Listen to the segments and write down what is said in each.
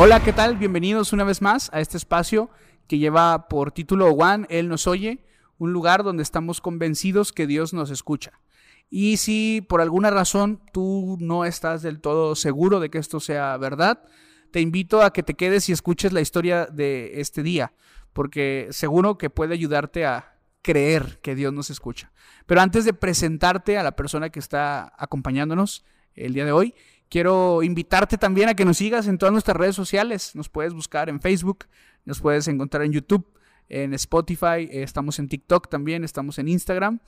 Hola, ¿qué tal? Bienvenidos una vez más a este espacio que lleva por título Juan, Él nos oye, un lugar donde estamos convencidos que Dios nos escucha. Y si por alguna razón tú no estás del todo seguro de que esto sea verdad, te invito a que te quedes y escuches la historia de este día, porque seguro que puede ayudarte a creer que Dios nos escucha. Pero antes de presentarte a la persona que está acompañándonos el día de hoy, quiero invitarte también a que nos sigas en todas nuestras redes sociales. Nos puedes buscar en Facebook, nos puedes encontrar en YouTube, en Spotify, eh, estamos en TikTok también, estamos en Instagram.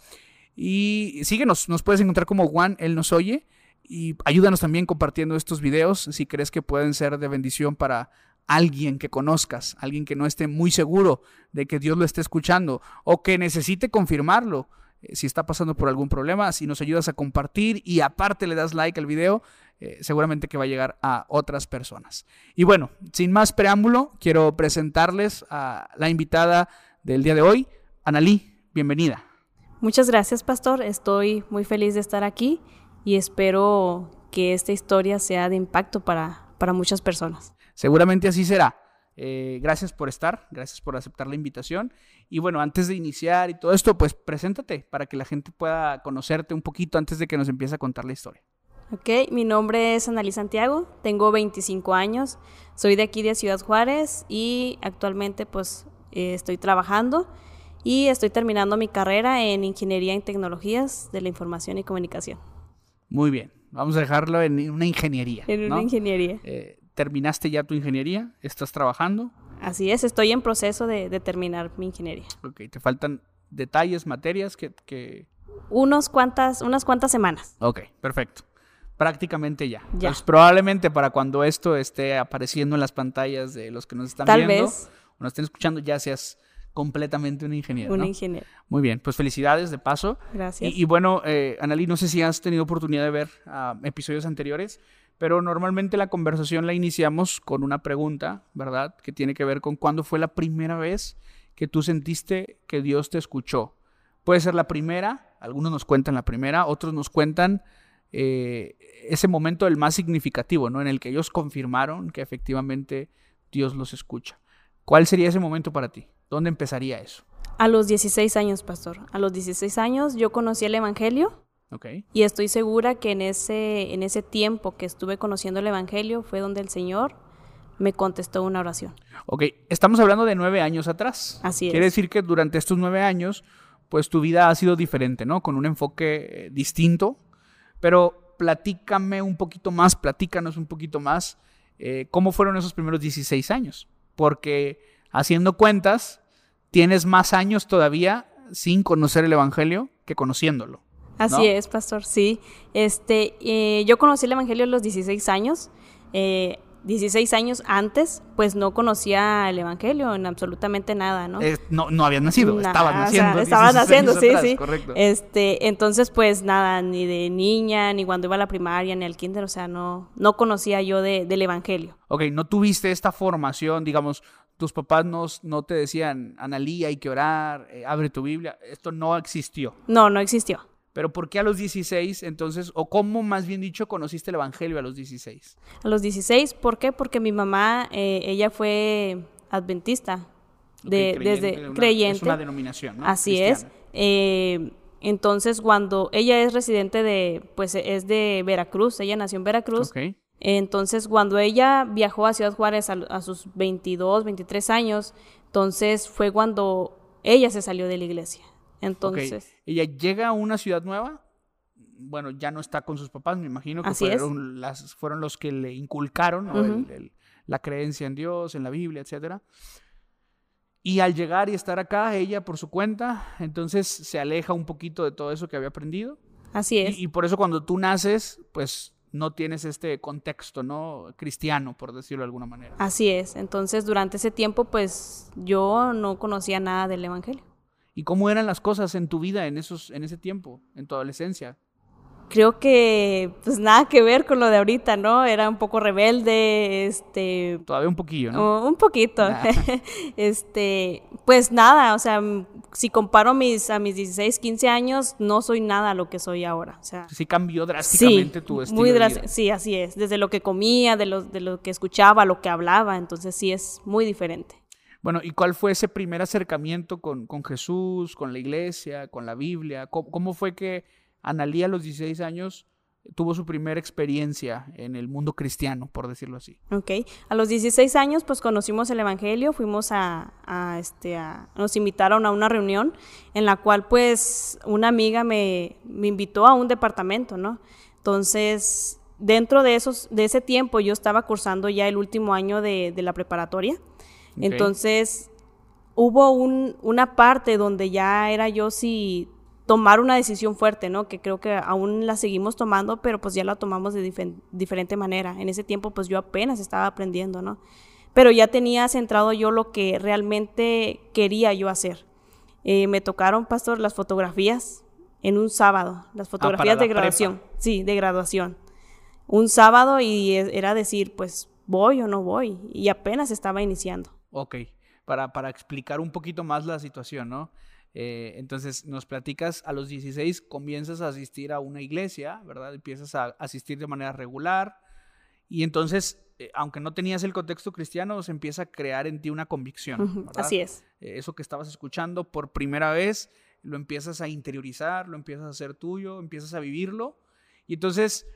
Y síguenos, nos puedes encontrar como Juan, Él nos oye. Y ayúdanos también compartiendo estos videos si crees que pueden ser de bendición para alguien que conozcas, alguien que no esté muy seguro de que Dios lo esté escuchando o que necesite confirmarlo. Eh, si está pasando por algún problema, si nos ayudas a compartir y aparte le das like al video, eh, seguramente que va a llegar a otras personas. Y bueno, sin más preámbulo, quiero presentarles a la invitada del día de hoy, Analí, bienvenida. Muchas gracias, pastor. Estoy muy feliz de estar aquí y espero que esta historia sea de impacto para, para muchas personas. Seguramente así será. Eh, gracias por estar, gracias por aceptar la invitación. Y bueno, antes de iniciar y todo esto, pues preséntate para que la gente pueda conocerte un poquito antes de que nos empiece a contar la historia. Ok, mi nombre es Analí Santiago, tengo 25 años, soy de aquí de Ciudad Juárez y actualmente pues eh, estoy trabajando y estoy terminando mi carrera en Ingeniería en Tecnologías de la Información y Comunicación. Muy bien, vamos a dejarlo en una ingeniería. En una ingeniería. Eh, ¿Terminaste ya tu ingeniería? ¿Estás trabajando? Así es, estoy en proceso de, terminar mi ingeniería. Ok, ¿te faltan detalles, materias que...? Unos cuantas, unas cuantas semanas. Ok, perfecto. Prácticamente ya. ya. Pues probablemente para cuando esto esté apareciendo en las pantallas de los que nos están Tal viendo vez. o nos estén escuchando, ya seas completamente un ingeniero. Un ingeniero. Muy bien, pues felicidades de paso. Gracias. Y, bueno, eh, Analí, no sé si has tenido oportunidad de ver ah, episodios anteriores, pero normalmente la conversación la iniciamos con una pregunta, ¿verdad? Que tiene que ver con cuándo fue la primera vez que tú sentiste que Dios te escuchó. Puede ser la primera, algunos nos cuentan la primera, otros nos cuentan eh, ese momento el más significativo, ¿no? En el que ellos confirmaron que efectivamente Dios los escucha. ¿Cuál sería ese momento para ti? ¿Dónde empezaría eso? A los 16 años, pastor. A los 16 años yo conocí el Evangelio y estoy segura que en ese, en ese tiempo que estuve conociendo el Evangelio fue donde el Señor me contestó una oración. Ok, estamos hablando de nueve años atrás. Así es. Quiere decir que durante estos nueve años, pues tu vida ha sido diferente, ¿no? Con un enfoque eh, distinto. Pero platícame un poquito más, platícanos un poquito más, eh, ¿cómo fueron esos primeros 16 años? Porque haciendo cuentas, tienes más años todavía sin conocer el Evangelio que conociéndolo. Así es, pastor, sí. Este, eh, yo conocí el Evangelio a los 16 años. Eh, 16 años antes, pues no conocía el Evangelio en absolutamente nada, ¿no? no, no había nacido, estaba naciendo. estaba naciendo, sí, sí. Correcto. Este, entonces, pues nada, ni de niña, ni cuando iba a la primaria, ni al kinder, o sea, no, no conocía yo de, del Evangelio. Ok, no tuviste esta formación, digamos, tus papás no, no te decían, Analí, hay que orar, eh, abre tu Biblia, esto no existió. No, no existió. Pero ¿por qué a los 16 entonces, o cómo más bien dicho, conociste el Evangelio a los 16? A los 16, ¿por qué? Porque mi mamá, eh, ella fue adventista, de, desde creyente. Es una denominación, ¿no? Así es. Eh, entonces, cuando ella es residente de, pues es de Veracruz, ella nació en Veracruz. Okay. Entonces, cuando ella viajó a Ciudad Juárez a, a sus 22, 23 años, entonces fue cuando ella se salió de la iglesia. Entonces. Ella llega a una ciudad nueva. Bueno, ya no está con sus papás, me imagino que fueron, las, fueron los que le inculcaron la creencia en Dios, en la Biblia, etcétera. Y al llegar y estar acá, ella por su cuenta, entonces se aleja un poquito de todo eso que había aprendido. Así es. Y, y por eso cuando tú naces, pues no tienes este contexto, ¿no? Cristiano, por decirlo de alguna manera. Así es. Entonces, durante ese tiempo, pues yo no conocía nada del Evangelio. ¿Y cómo eran las cosas en tu vida en, esos, en ese tiempo, en tu adolescencia? creo que pues nada que ver con lo de ahorita, ¿no? Era un poco rebelde, este... Todavía un poquillo, ¿no? Un poquito. este, pues nada, o sea, si comparo mis, a mis 16, 15 años, no soy nada lo que soy ahora. O sea, sí cambió drásticamente tu estilo muy de vida. Sí, así es. Desde lo que comía, de lo, de lo que escuchaba, lo que hablaba, entonces sí es muy diferente. Bueno, ¿y cuál fue ese primer acercamiento con, con Jesús, con la iglesia, con la Biblia? ¿Cómo, cómo fue que Analía a los 16 años tuvo su primera experiencia en el mundo cristiano, por decirlo así. Ok, a los 16 años pues conocimos el Evangelio, fuimos a, este, a, nos invitaron a una reunión en la cual pues una amiga me, me invitó a un departamento, ¿no? Entonces, dentro de, esos, de ese tiempo yo estaba cursando ya el último año de, de la preparatoria, entonces hubo un, una parte donde ya era yo si tomar una decisión fuerte, ¿no? Que creo que aún la seguimos tomando, pero pues ya la tomamos de diferente manera. En ese tiempo pues yo apenas estaba aprendiendo, ¿no? Pero ya tenía centrado yo lo que realmente quería yo hacer. Eh, me tocaron, pastor, las fotografías en un sábado, las ah, fotografías de graduación. Sí, de graduación. Un sábado y e, era decir, pues voy o no voy. Y apenas estaba iniciando. Ok, para, para explicar un poquito más la situación, ¿no? Eh, entonces nos platicas, a los 16 comienzas a asistir a una iglesia, ¿verdad? Empiezas a asistir de manera regular y entonces, eh, aunque no tenías el contexto cristiano, se empieza a crear en ti una convicción. así es. Eh, eso que estabas escuchando por primera vez, lo empiezas a interiorizar, lo empiezas a hacer tuyo, empiezas a vivirlo y entonces...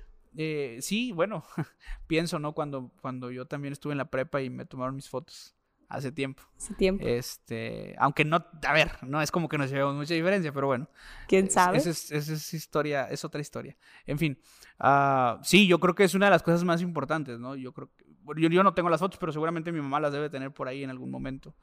sí, bueno, pienso, ¿no? Cuando, cuando yo también estuve en la prepa y me tomaron mis fotos hace tiempo. Hace tiempo. Este, aunque no, a ver, no es como que nos llevemos mucha diferencia, pero bueno. ¿Quién sabe? Esa es, historia, es otra historia. En fin, uh, sí, yo creo que es una de las cosas más importantes, ¿no? Yo creo que, yo, yo, no tengo las fotos, pero seguramente mi mamá las debe tener por ahí en algún momento.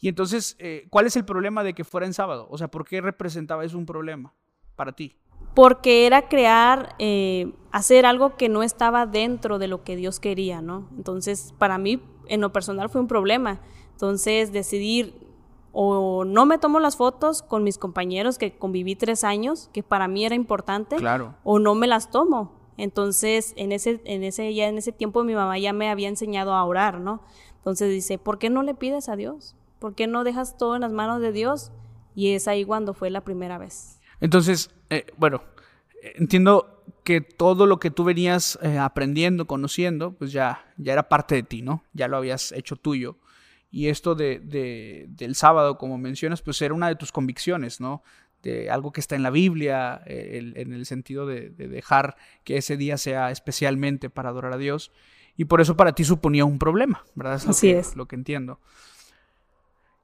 Y entonces, eh, ¿cuál es el problema de que fuera en sábado? O sea, ¿por qué representaba eso un problema para ti? Porque era crear, eh, hacer algo que no estaba dentro de lo que Dios quería, ¿no? Entonces, para mí en lo personal fue un problema. Entonces, decidir o no me tomo las fotos con mis compañeros que conviví tres años, que para mí era importante, claro. o no me las tomo. Entonces, en ese, en ese, ya en ese tiempo mi mamá ya me había enseñado a orar, ¿no? Entonces dice, ¿por qué no le pides a Dios? ¿Por qué no dejas todo en las manos de Dios? Y es ahí cuando fue la primera vez. Entonces, eh, bueno, entiendo que todo lo que tú venías eh, aprendiendo, conociendo, pues ya, ya era parte de ti, ¿no? Ya lo habías hecho tuyo. Y esto de, del sábado, como mencionas, pues era una de tus convicciones, ¿no? De algo que está en la Biblia, eh, en el sentido de, dejar que ese día sea especialmente para adorar a Dios. Y por eso para ti suponía un problema, ¿verdad? Así es. Lo que entiendo.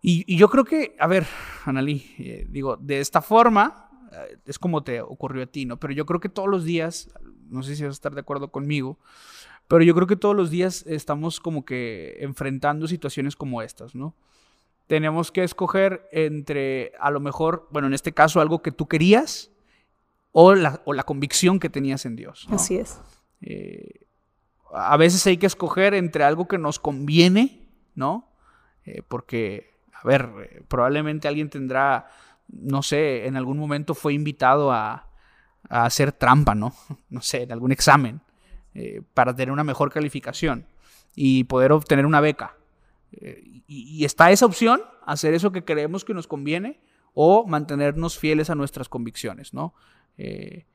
Y, yo creo que, a ver, Analí, eh, digo, de esta forma, es como te ocurrió a ti, ¿no? Pero yo creo que todos los días, no sé si vas a estar de acuerdo conmigo, pero yo creo que todos los días estamos como que enfrentando situaciones como estas, ¿no? Tenemos que escoger entre, a lo mejor, bueno, en este caso, algo que tú querías o la, o la convicción que tenías en Dios. Así es. Eh, a veces hay que escoger entre algo que nos conviene, ¿no? Eh, porque, a ver, probablemente alguien tendrá no sé, en algún momento fue invitado a, hacer trampa, ¿no? No sé, en algún examen, eh, para tener una mejor calificación y poder obtener una beca. Eh, y, está esa opción, hacer eso que creemos que nos conviene o mantenernos fieles a nuestras convicciones, ¿no? Eh,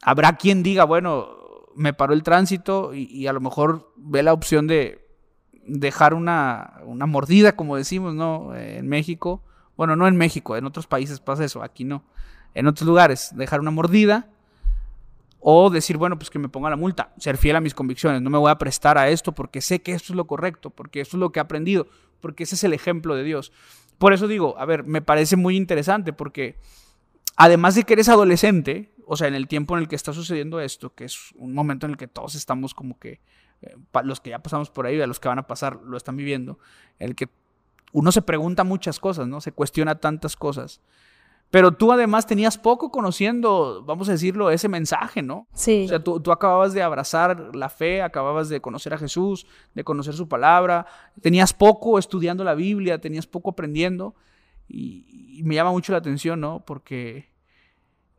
habrá quien diga, bueno, me paró el tránsito y, a lo mejor ve la opción de dejar una, una mordida, como decimos, ¿no? en México, bueno, no en México, en otros países pasa eso, aquí no. En otros lugares, dejar una mordida o decir, bueno, pues que me ponga la multa, ser fiel a mis convicciones, no me voy a prestar a esto porque sé que esto es lo correcto, porque esto es lo que he aprendido, porque ese es el ejemplo de Dios. Por eso digo, a ver, me parece muy interesante porque además de que eres adolescente, o sea, en el tiempo en el que está sucediendo esto, que es un momento en el que todos estamos como que, eh, los que ya pasamos por ahí, a los que van a pasar, lo están viviendo, el que uno se pregunta muchas cosas, ¿no? Se cuestiona tantas cosas. Pero tú además tenías poco conociendo, vamos a decirlo, ese mensaje, ¿no? Sí. O sea, tú, acababas de abrazar la fe, acababas de conocer a Jesús, de conocer su palabra, tenías poco estudiando la Biblia, tenías poco aprendiendo. Y, me llama mucho la atención, ¿no? Porque...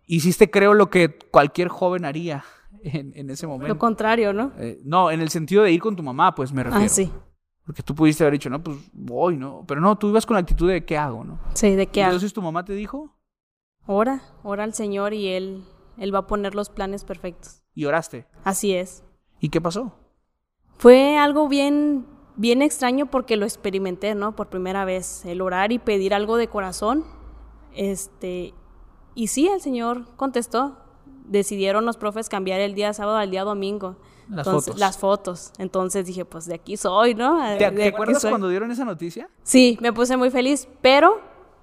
hiciste, creo, lo que cualquier joven haría en, ese momento. Lo contrario, ¿no? Eh, no, en el sentido de ir con tu mamá, pues me refiero. Ah, sí. Porque tú pudiste haber dicho, no, pues voy, ¿no? Pero no, tú ibas con la actitud de ¿qué hago, no? Sí, ¿de qué hago? Entonces tu mamá te dijo. Ora, ora al Señor y Él, Él va a poner los planes perfectos. ¿Y oraste? Así es. ¿Y qué pasó? Fue algo bien, bien extraño porque lo experimenté, ¿no? Por primera vez, el orar y pedir algo de corazón. Este, y sí, el Señor contestó. Decidieron los profes cambiar el día sábado al día domingo. Las Entonces, fotos. Las fotos. Entonces dije, pues de aquí soy, ¿no? ¿Te, De te acuerdas soy. cuando dieron esa noticia? Sí, me puse muy feliz, pero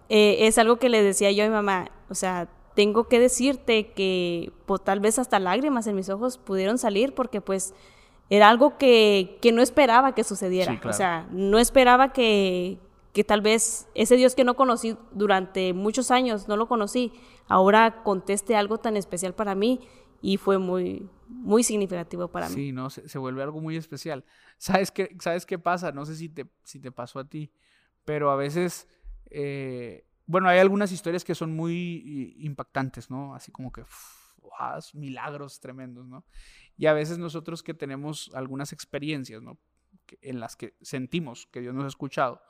eh, es algo que le decía yo a mi mamá, o sea, tengo que decirte que pues, tal vez hasta lágrimas en mis ojos pudieron salir porque pues era algo que, que no esperaba que sucediera, Sí, claro. o sea, no esperaba que, que tal vez ese Dios que no conocí durante muchos años, no lo conocí, ahora conteste algo tan especial para mí y fue muy, muy significativo para mí. Sí, no, se, se vuelve algo muy especial. ¿Sabes qué, ¿Sabes qué pasa? No sé si te, si te pasó a ti, pero a veces, eh, bueno, hay algunas historias que son muy impactantes, ¿no? Así como que, uf, wow, milagros tremendos, ¿no? Y a veces nosotros que tenemos algunas experiencias, ¿no? En las que sentimos que Dios nos ha escuchado,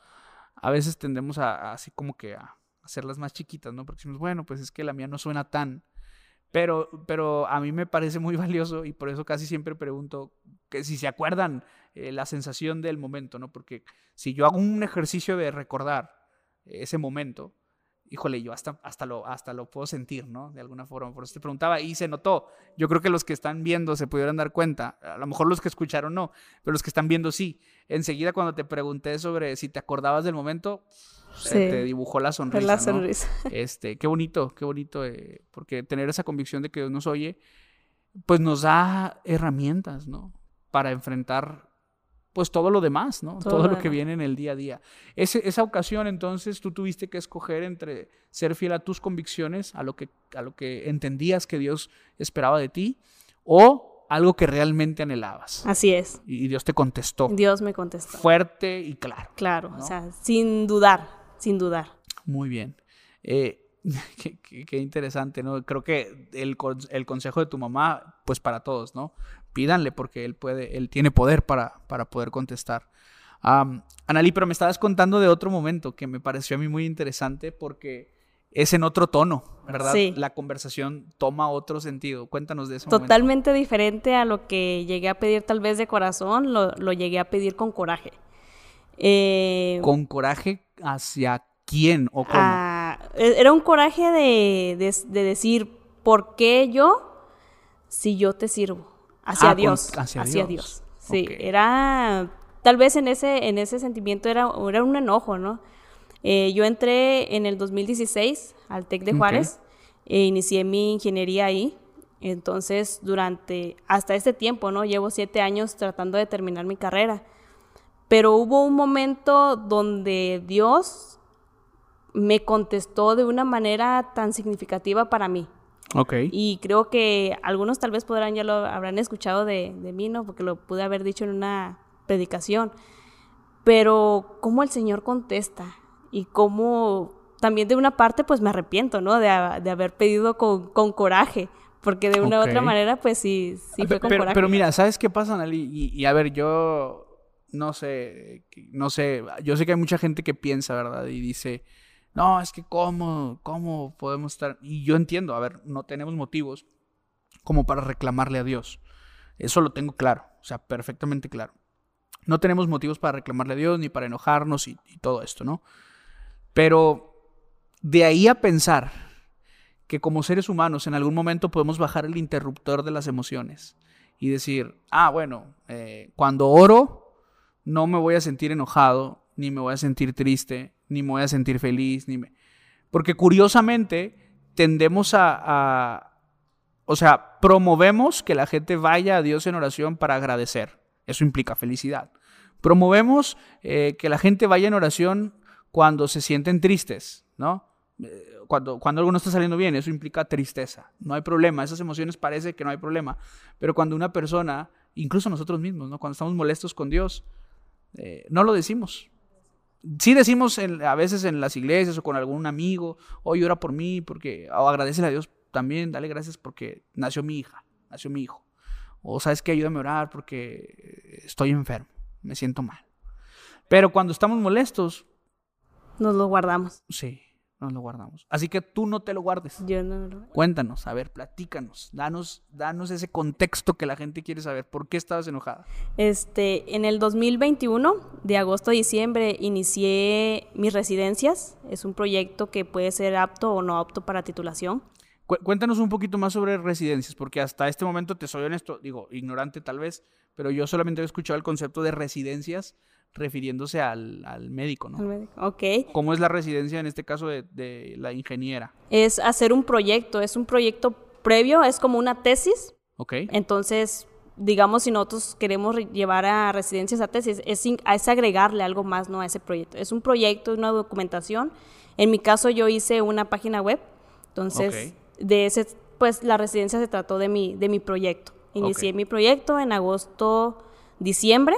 a veces tendemos a, a así como que a hacerlas más chiquitas, ¿no? Porque decimos, bueno, pues es que la mía no suena tan, pero, pero a mí me parece muy valioso y por eso casi siempre pregunto que si se acuerdan eh, la sensación del momento, ¿no? Porque si yo hago un ejercicio de recordar ese momento, híjole, yo hasta, hasta, lo, hasta lo puedo sentir, ¿no? De alguna forma. Por eso te preguntaba y se notó. Yo creo que los que están viendo se pudieron dar cuenta. A lo mejor los que escucharon no, pero los que están viendo sí. Enseguida cuando te pregunté sobre si te acordabas del momento, se Sí. te dibujó la sonrisa. la ¿no? sonrisa. Este, qué bonito, qué bonito, eh, porque tener esa convicción de que Dios nos oye, pues nos da herramientas, ¿no? Para enfrentar, pues todo lo demás, ¿no? Todo Todo, lo que viene en el día a día. Ese- esa ocasión, entonces, tú tuviste que escoger entre ser fiel a tus convicciones, a lo que, a lo que entendías que Dios esperaba de ti, o algo que realmente anhelabas. Así es. Y Dios te contestó Dios me contestó. fuerte y claro. Claro, ¿no? o sea, sin dudar, sin dudar. Muy bien. Eh, qué, qué- qué interesante, ¿no? Creo que el, el consejo de tu mamá, pues para todos, ¿no? Pídanle porque él puede, él tiene poder para, para poder contestar. Am, Analí, pero me estabas contando de otro momento que me pareció a mí muy interesante porque es en otro tono, ¿verdad? Sí. La conversación toma otro sentido. Cuéntanos de momento. Totalmente diferente a lo que llegué a pedir tal vez de corazón, lo, lo llegué a pedir con coraje. Eh, ¿Con coraje hacia quién o cómo? ah, e- era un coraje de, de- de decir, ¿por qué yo si yo te sirvo? Hacia Ah, con- Dios. hacia Hacia, Dios. Dios. Sí, era, tal vez en ese, en ese sentimiento era, era un enojo, ¿no? Eh, yo entré en el 2016 al TEC de. Juárez e inicié mi ingeniería ahí. Entonces, durante, hasta este tiempo, ¿no? Llevo siete años tratando de terminar mi carrera. Pero hubo un momento donde Dios me contestó de una manera tan significativa para mí. Ok. Y creo que algunos tal vez podrán, ya lo habrán escuchado de, de mí, ¿no? Porque lo pude haber dicho en una predicación. Pero cómo el Señor contesta y cómo también de una parte pues me arrepiento, ¿no? De, de haber pedido con, con coraje. Porque de una u otra manera pues sí, sí Ah, fue con pero, coraje. pero mira, ¿sabes qué pasa, Nali? Y, y a ver, yo no sé, no sé, yo sé que hay mucha gente que piensa, ¿verdad? Y dice, no, es que cómo, cómo podemos estar... Y yo entiendo, a ver, no tenemos motivos como para reclamarle a Dios. Eso lo tengo claro, o sea, perfectamente claro. No tenemos motivos para reclamarle a Dios ni para enojarnos y, y todo esto, ¿no? Pero de ahí a pensar que como seres humanos en algún momento podemos bajar el interruptor de las emociones y decir, ah, bueno, eh, cuando oro no me voy a sentir enojado, ni me voy a sentir triste, ni me voy a sentir feliz, ni me... Porque curiosamente tendemos a, a- o sea, promovemos que la gente vaya a Dios en oración para agradecer. Eso implica felicidad. Promovemos eh, que la gente vaya en oración cuando se sienten tristes, ¿no? Eh, Cuando, cuando algo no está saliendo bien, eso implica tristeza. No hay problema, esas emociones parece que no hay problema. Pero cuando una persona, incluso nosotros mismos, ¿no? Cuando estamos molestos con Dios, eh, no lo decimos. Sí decimos en- a veces en las iglesias o con algún amigo, oye, ora por mí, porque, o agradecele a Dios también dale gracias porque nació mi hija, nació mi hijo. O sabes que ayúdame a orar porque estoy enfermo, me siento mal. Pero cuando estamos molestos, Nos lo guardamos. sí, nos lo guardamos. Así que tú no te lo guardes. Yo no lo... Cuéntanos, a ver, platícanos, danos, danos ese contexto que la gente quiere saber. ¿Por qué estabas enojada? Este, en el 2021, de agosto a diciembre, inicié mis residencias. Es un proyecto que puede ser apto o no apto para titulación. Cu- cuéntanos un poquito más sobre residencias, porque hasta este momento, te soy honesto, digo, ignorante tal vez, pero yo solamente he escuchado el concepto de residencias refiriéndose al, al médico, ¿no? Ok. ¿Cómo es la residencia en este caso de, de la ingeniera? Es hacer un proyecto, es un proyecto previo, es como una tesis. ¿Ok? Entonces, digamos, si nosotros queremos re- llevar a residencias a tesis, es, es agregarle algo más ¿no? a ese proyecto. Es un proyecto, una documentación. En mi caso, yo hice una página web. Entonces, de ese, pues la residencia se trató de mi, de mi proyecto. Inicié mi proyecto en agosto, diciembre.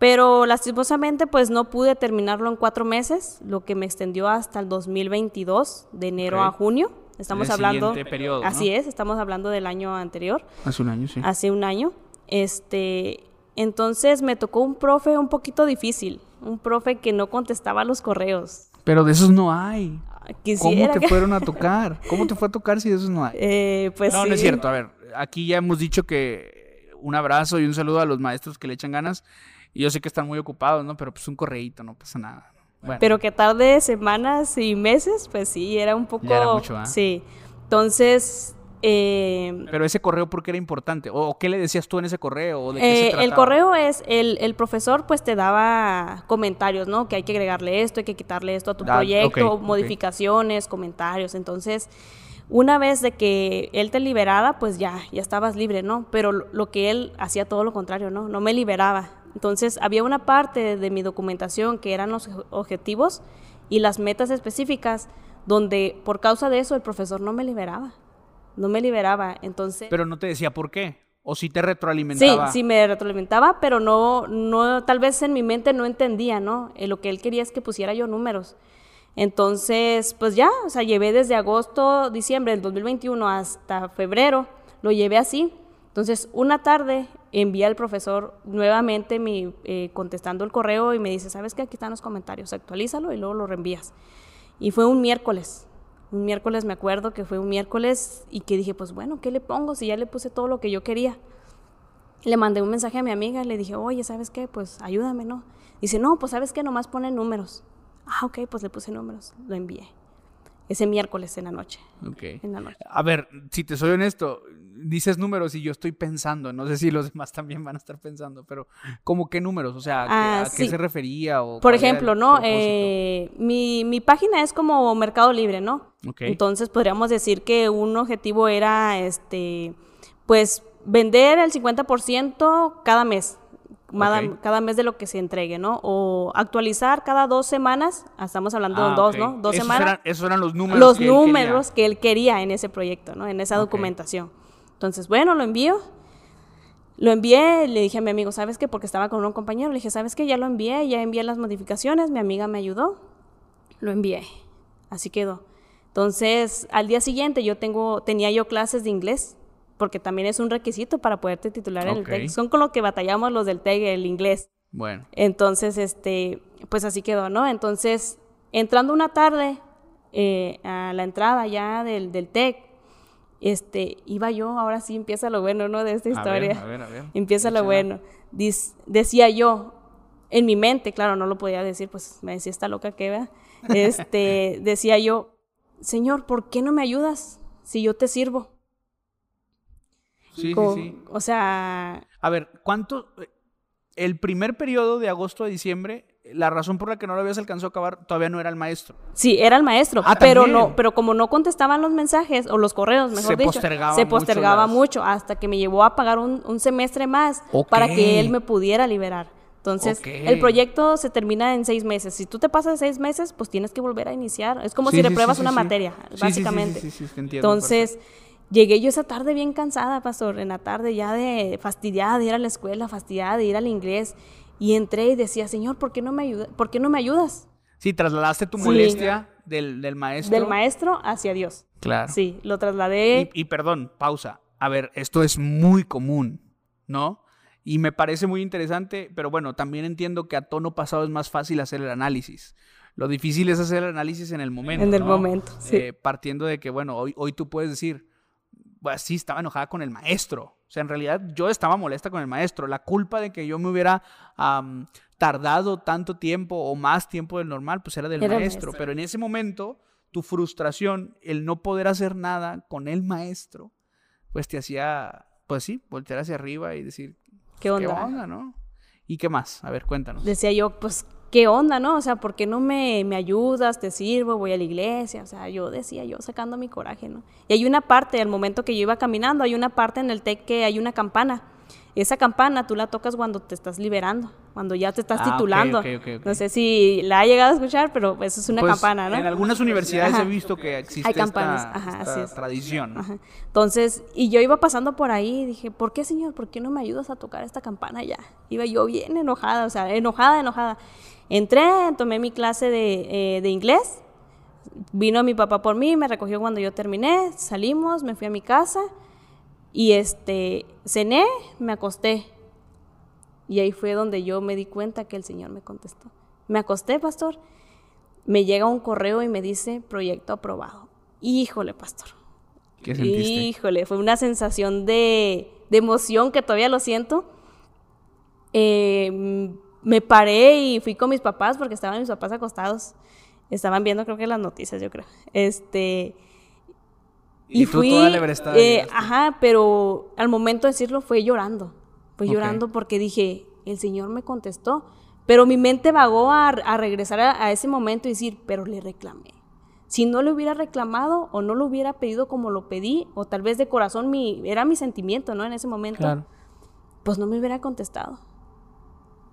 Pero lastimosamente, pues no pude terminarlo en cuatro meses, lo que me extendió hasta el 2022, de enero a junio. Estamos el hablando. periodo, ¿no? Así es, estamos hablando del año anterior Hace un año, sí. hace un año. Este, entonces me tocó un profe un poquito difícil, un profe que no contestaba los correos. Pero de esos no hay. ¿Cómo Quisiera te que- fueron a tocar? ¿Cómo te fue a tocar si de esos no hay? Eh, pues no, no es cierto. A ver, aquí ya hemos dicho que un abrazo y un saludo a los maestros que le echan ganas. Y yo sé que están muy ocupados, ¿no? Pero pues un correíto, no pasa nada. Bueno, Pero que tarde semanas y meses, pues sí, era un poco... Ya era mucho, ¿ah? Sí. Entonces, eh, pero ese correo, ¿por qué era importante? ¿O, qué le decías tú en ese correo? ¿O de qué se Eh, el correo es, el, el profesor pues te daba comentarios, ¿no? Que hay que agregarle esto, hay que quitarle esto a tu Ah, proyecto, modificaciones, comentarios. Entonces, una vez de que él te liberara, pues ya, ya estabas libre, ¿no? Pero lo, lo que él hacía todo lo contrario, ¿no? No me liberaba. Entonces, había una parte de mi documentación que eran los obje- objetivos y las metas específicas donde por causa de eso el profesor no me liberaba. No me liberaba. Entonces... Pero no te decía por qué. O si te Sí, retroalimentaba. sí me retroalimentaba, pero no, no, tal vez en mi mente no entendía, ¿no? Eh, lo que él quería es que pusiera yo números. Entonces, pues ya, o sea, llevé desde agosto, diciembre del 2021 hasta febrero, lo llevé así. Entonces, una tarde envía al profesor nuevamente mi, eh, contestando el correo y me dice, ¿sabes qué? Aquí están los comentarios, actualízalo y luego lo reenvías. Y fue un miércoles. Un miércoles me acuerdo que fue un miércoles y que dije, pues bueno, ¿qué le pongo si ya le puse todo lo que yo quería? Le mandé un mensaje a mi amiga, le dije, oye, ¿sabes qué? Pues ayúdame, ¿no? Dice, no, pues ¿sabes qué? Nomás pone números. Ah, ok, pues le puse números, lo envié. Ese miércoles en la noche, Ok. en la noche. A ver, si te soy honesto, dices números y yo estoy pensando, no sé si los demás también van a estar pensando, pero ¿cómo qué números? O sea, ¿a qué- Ah, ¿a qué se refería? O Por ejemplo, ¿no? Eh, mi, mi página es como Mercado Libre, ¿no? Entonces podríamos decir que un objetivo era, este, pues, vender el 50% cada mes, cada, mes de lo que se entregue, ¿no? O actualizar cada dos semanas, ah, estamos hablando de Ah, dos. ¿no? Dos esos semanas. Eran, esos eran los números. los que él quería. números que él quería en ese proyecto, ¿no? En esa documentación. Entonces, bueno, lo envío. Lo envié, le dije a mi amigo, ¿sabes qué? Porque estaba con un compañero, le dije, ¿sabes qué? Ya lo envié, ya envié las modificaciones, mi amiga me ayudó, lo envié. Así quedó. Entonces, al día siguiente yo tengo, tenía yo clases de inglés, porque también es un requisito para poderte titular en el. TEC. Son con lo que batallamos los del TEC, el inglés. Bueno, Entonces, este, pues así quedó, ¿no? Entonces, entrando una tarde eh, a la entrada ya del, del TEC, este, iba yo, ahora sí empieza lo bueno, ¿no? De esta a historia. ver, a ver, a ver. Empieza lo bueno. Decía yo, en mi mente, claro, no lo podía decir, pues me decía esta loca que vea. Este, decía yo, Señor, ¿por qué no me ayudas si yo te sirvo? Sí, Co- sí, sí. O sea, A ver, ¿cuánto? El primer periodo de agosto a diciembre, la razón por la que no lo habías alcanzado a acabar todavía no era el maestro. Sí, era el maestro, Ah, pero también. no, pero como no contestaban los mensajes o los correos, mejor Se dicho, postergaba se mucho postergaba las- mucho hasta que me llevó a pagar un, un semestre más para que él me pudiera liberar. Entonces, el proyecto se termina en seis meses. Si tú te pasas seis meses, pues tienes que volver a iniciar. Es como Sí, si sí, repruebas sí, una materia, básicamente. sí, sí, sí, te entiendo, Entonces, llegué yo esa tarde bien cansada, pastor, en la tarde ya de fastidiada de ir a la escuela, fastidiada de ir al inglés. Y entré y decía, Señor, ¿por qué no me, ayuda, ¿por qué no me ayudas? Sí, trasladaste tu Sí. molestia del, del maestro. Del maestro hacia Dios. Claro. Sí, lo trasladé. Y, y perdón, pausa. A ver, esto es muy común, ¿no? Y me parece muy interesante, pero bueno, también entiendo que a tono pasado es más fácil hacer el análisis. Lo difícil es hacer el análisis en el momento. En el ¿no? momento, sí. Eh, partiendo de que, bueno, hoy, hoy tú puedes decir, pues sí, estaba enojada con el maestro. O sea, en realidad yo estaba molesta con el maestro. La culpa de que yo me hubiera am, tardado tanto tiempo o más tiempo del normal, pues era del Era maestro. maestro. Pero en ese momento, tu frustración, el no poder hacer nada con el maestro, pues te hacía, pues sí, voltear hacia arriba y decir, ¿Qué onda? ¿qué onda, no? ¿Y qué más? A ver, cuéntanos. Decía yo, pues, ¿qué onda, no? O sea, ¿por qué no me, me ayudas? Te sirvo, voy a la iglesia. O sea, yo decía, yo sacando mi coraje, ¿no? Y hay una parte, al momento que yo iba caminando, hay una parte en el TEC que hay una campana. Esa campana tú la tocas cuando te estás liberando, cuando ya te estás Ah, titulando. ok, ok, ok. No sé si la ha llegado a escuchar, pero eso es una Pues, campana, ¿no? En algunas universidades Ajá. he visto que existe Hay campanas, esta, ajá, esta es. tradición. ¿no? Ajá. Entonces, y yo iba pasando por ahí y dije, ¿por qué, señor? ¿Por qué no me ayudas a tocar esta campana ya? Iba yo bien enojada, o sea, enojada, enojada. Entré, tomé mi clase de, eh, de inglés, vino mi papá por mí, me recogió cuando yo terminé, salimos, me fui a mi casa y este, cené, me acosté. Y ahí fue donde yo me di cuenta que el Señor me contestó. Me acosté, pastor. Me llega un correo y me dice proyecto aprobado. Híjole, pastor. ¿Qué sentiste? Híjole, fue una sensación de, de emoción que todavía lo siento. Eh, me paré y fui con mis papás porque estaban mis papás acostados. Estaban viendo, creo que las noticias, yo creo. Este. Y tú toda lebrestada eh, ajá, pero al momento de decirlo fue llorando. Fue llorando porque dije, el Señor me contestó. Pero mi mente vagó a, a regresar a, a ese momento y decir, pero le reclamé. Si no le hubiera reclamado o no lo hubiera pedido como lo pedí, o tal vez de corazón mi, era mi sentimiento, ¿no? En ese momento, Claro. pues no me hubiera contestado.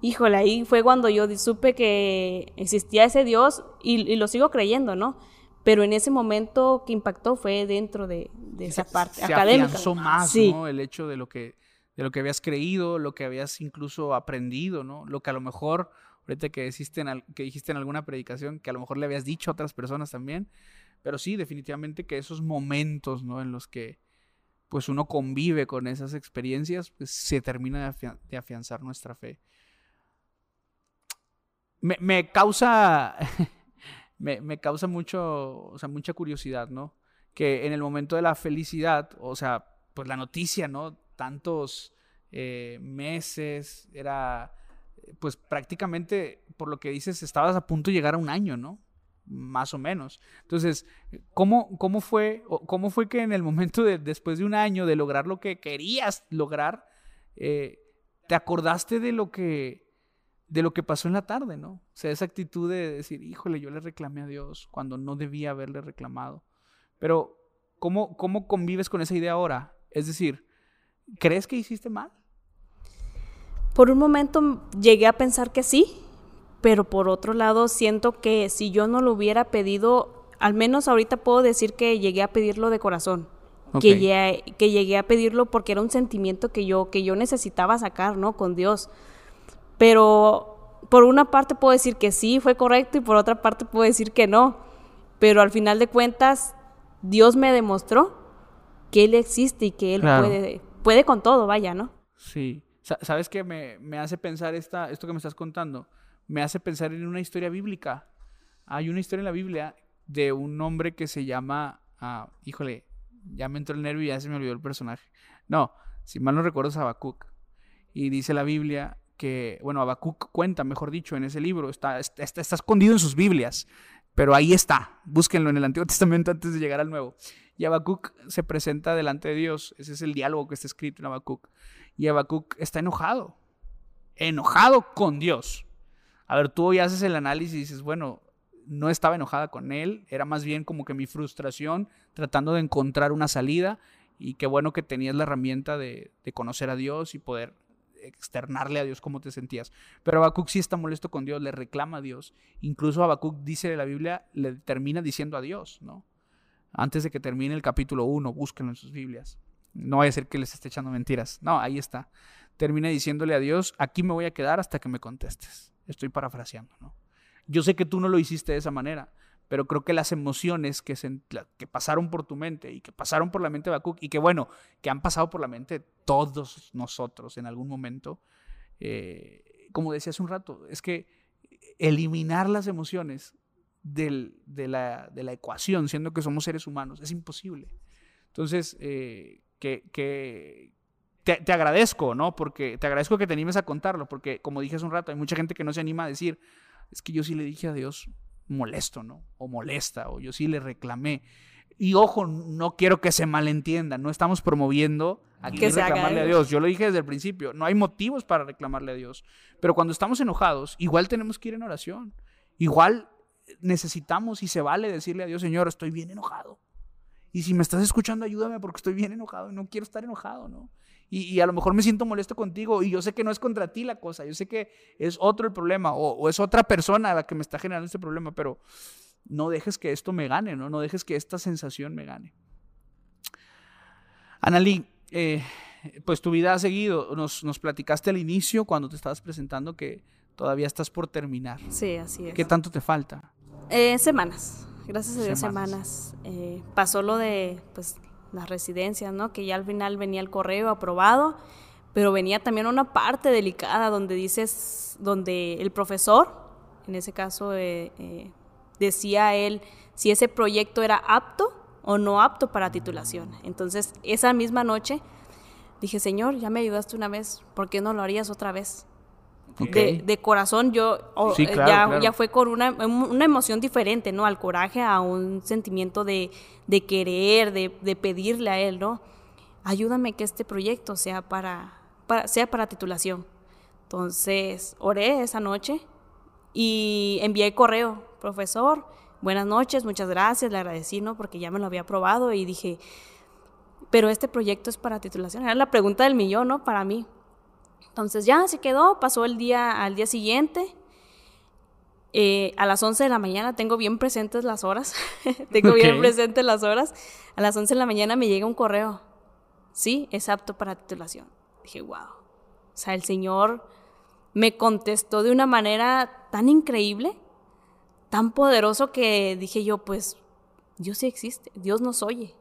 Híjole, ahí fue cuando yo supe que existía ese Dios y, y lo sigo creyendo, ¿no? Pero en ese momento que impactó fue dentro de, de esa parte se académica. afianzó más, sí. ¿no? El hecho de lo que de lo que habías creído, lo que habías incluso aprendido, ¿no? Lo que a lo mejor ahorita que dijiste en, que dijiste en alguna predicación, que a lo mejor le habías dicho a otras personas también, pero sí, definitivamente que esos momentos, ¿no? En los que pues uno convive con esas experiencias, pues se termina de, afia- de afianzar nuestra fe. Me, me causa me, me causa mucho, o sea, mucha curiosidad, ¿no? Que en el momento de la felicidad, o sea, pues la noticia, ¿no? Tantos eh, meses, era, pues prácticamente, por lo que dices, estabas a punto de llegar a un año, ¿no? Más o menos. Entonces, ¿cómo, cómo, fue, cómo fue que en el momento de, después de un año de lograr lo que querías lograr, eh, te acordaste de lo que de lo que pasó en la tarde, ¿no? O sea, esa actitud de decir, híjole, yo le reclamé a Dios cuando no debía haberle reclamado. Pero, ¿cómo, cómo convives con esa idea ahora? Es decir, ¿crees que hiciste mal? Por un momento llegué a pensar que sí, pero por otro lado siento que si yo no lo hubiera pedido, al menos ahorita puedo decir que llegué a pedirlo de corazón. Que, llegué, que llegué a pedirlo porque era un sentimiento que yo, que yo necesitaba sacar, ¿no? Con Dios. Pero por una parte puedo decir que sí, fue correcto, y por otra parte puedo decir que no. Pero al final de cuentas, Dios me demostró que Él existe y que Él Claro. puede, puede con todo, vaya, ¿no? Sí. Sa- ¿Sabes qué me, me hace pensar esta, esto que me estás contando? Me hace pensar en una historia bíblica. Hay una historia en la Biblia de un hombre que se llama, ah, híjole, ya me entró el nervio y ya se me olvidó el personaje. No, si mal no recuerdo es Habacuc. Y dice la Biblia que, bueno, Habacuc cuenta, mejor dicho, en ese libro, está, está, está- escondido en sus Biblias, pero ahí está, búsquenlo en el Antiguo Testamento antes de llegar al Nuevo. Y Habacuc se presenta delante de Dios, ese es el diálogo que está escrito en Habacuc. Y Habacuc está enojado, enojado con Dios. A ver, tú hoy haces el análisis y dices, bueno, no estaba enojada con él, era más bien como que mi frustración tratando de encontrar una salida y qué bueno que tenías la herramienta de, de conocer a Dios y poder externarle a Dios cómo te sentías. Pero Habacuc sí está molesto con Dios, le reclama a Dios. Incluso Habacuc dice de la Biblia, le termina diciendo a Dios, ¿no? Antes de que termine el capítulo 1, búsquenlo en sus Biblias. No vaya a ser que les esté echando mentiras. No, ahí está. Termina diciéndole a Dios, aquí me voy a quedar hasta que me contestes. Estoy parafraseando, ¿no? Yo sé que tú no lo hiciste de esa manera, pero creo que las emociones que, se, que pasaron por tu mente y que pasaron por la mente de Habacuc y que bueno, que han pasado por la mente de todos nosotros en algún momento, eh, como decía hace un rato, es que eliminar las emociones de, la, ecuación, siendo que somos seres humanos, es imposible. Entonces, eh, que, te, agradezco, ¿no? Porque te agradezco que te animes a contarlo, porque como dije hace un rato, hay mucha gente que no se anima a decir, es que yo sí le dije a Dios molesto, ¿no? O molesta, o yo sí le reclamé. Y ojo, no quiero que se malentienda, no estamos promoviendo aquí que reclamarle a Dios. Yo lo dije desde el principio, no hay motivos para reclamarle a Dios. Pero cuando estamos enojados, igual tenemos que ir en oración. Igual necesitamos y se vale decirle a Dios, Señor, estoy bien enojado. Y si me estás escuchando, ayúdame porque estoy bien enojado y no quiero estar enojado, ¿no? Y, a lo mejor me siento molesto contigo y yo sé que no es contra ti la cosa, yo sé que es otro el problema o, es otra persona la que me está generando este problema, pero no dejes que esto me gane, ¿no? No dejes que esta sensación me gane. Analí, eh, pues tu vida ha seguido. Nos, nos platicaste al inicio cuando te estabas presentando que todavía estás por terminar. Sí, así es. ¿Qué tanto te falta? Eh, semanas, gracias a Dios, semanas. Eh, pasó lo de pues, las residencias, ¿no? Que ya al final venía el correo aprobado, pero venía también una parte delicada donde dices, donde el profesor, en ese caso, eh, decía él si ese proyecto era apto o no apto para titulación. Entonces, esa misma noche dije, Señor, ya me ayudaste una vez, ¿por qué no lo harías otra vez? De, corazón yo eh, ya, fue con una, una, emoción diferente, ¿no? Al coraje, a un sentimiento de, de querer, de, de, pedirle a Él, ¿no? Ayúdame que este proyecto sea para, para, sea para titulación. Entonces, oré esa noche y envié correo, profesor, buenas noches, muchas gracias, le agradecí, ¿no? Porque ya me lo había aprobado y dije, pero este proyecto es para titulación. Era la pregunta del millón, ¿no? Para mí. Entonces ya se quedó, pasó el día al día siguiente. Eh, a las 11 de la mañana tengo bien presentes las horas. tengo bien presentes las horas. A las 11 de la mañana me llega un correo. Sí, es apto para titulación. Dije, wow. O sea, el Señor me contestó de una manera tan increíble, tan poderoso que dije yo, pues Dios sí existe, Dios nos oye.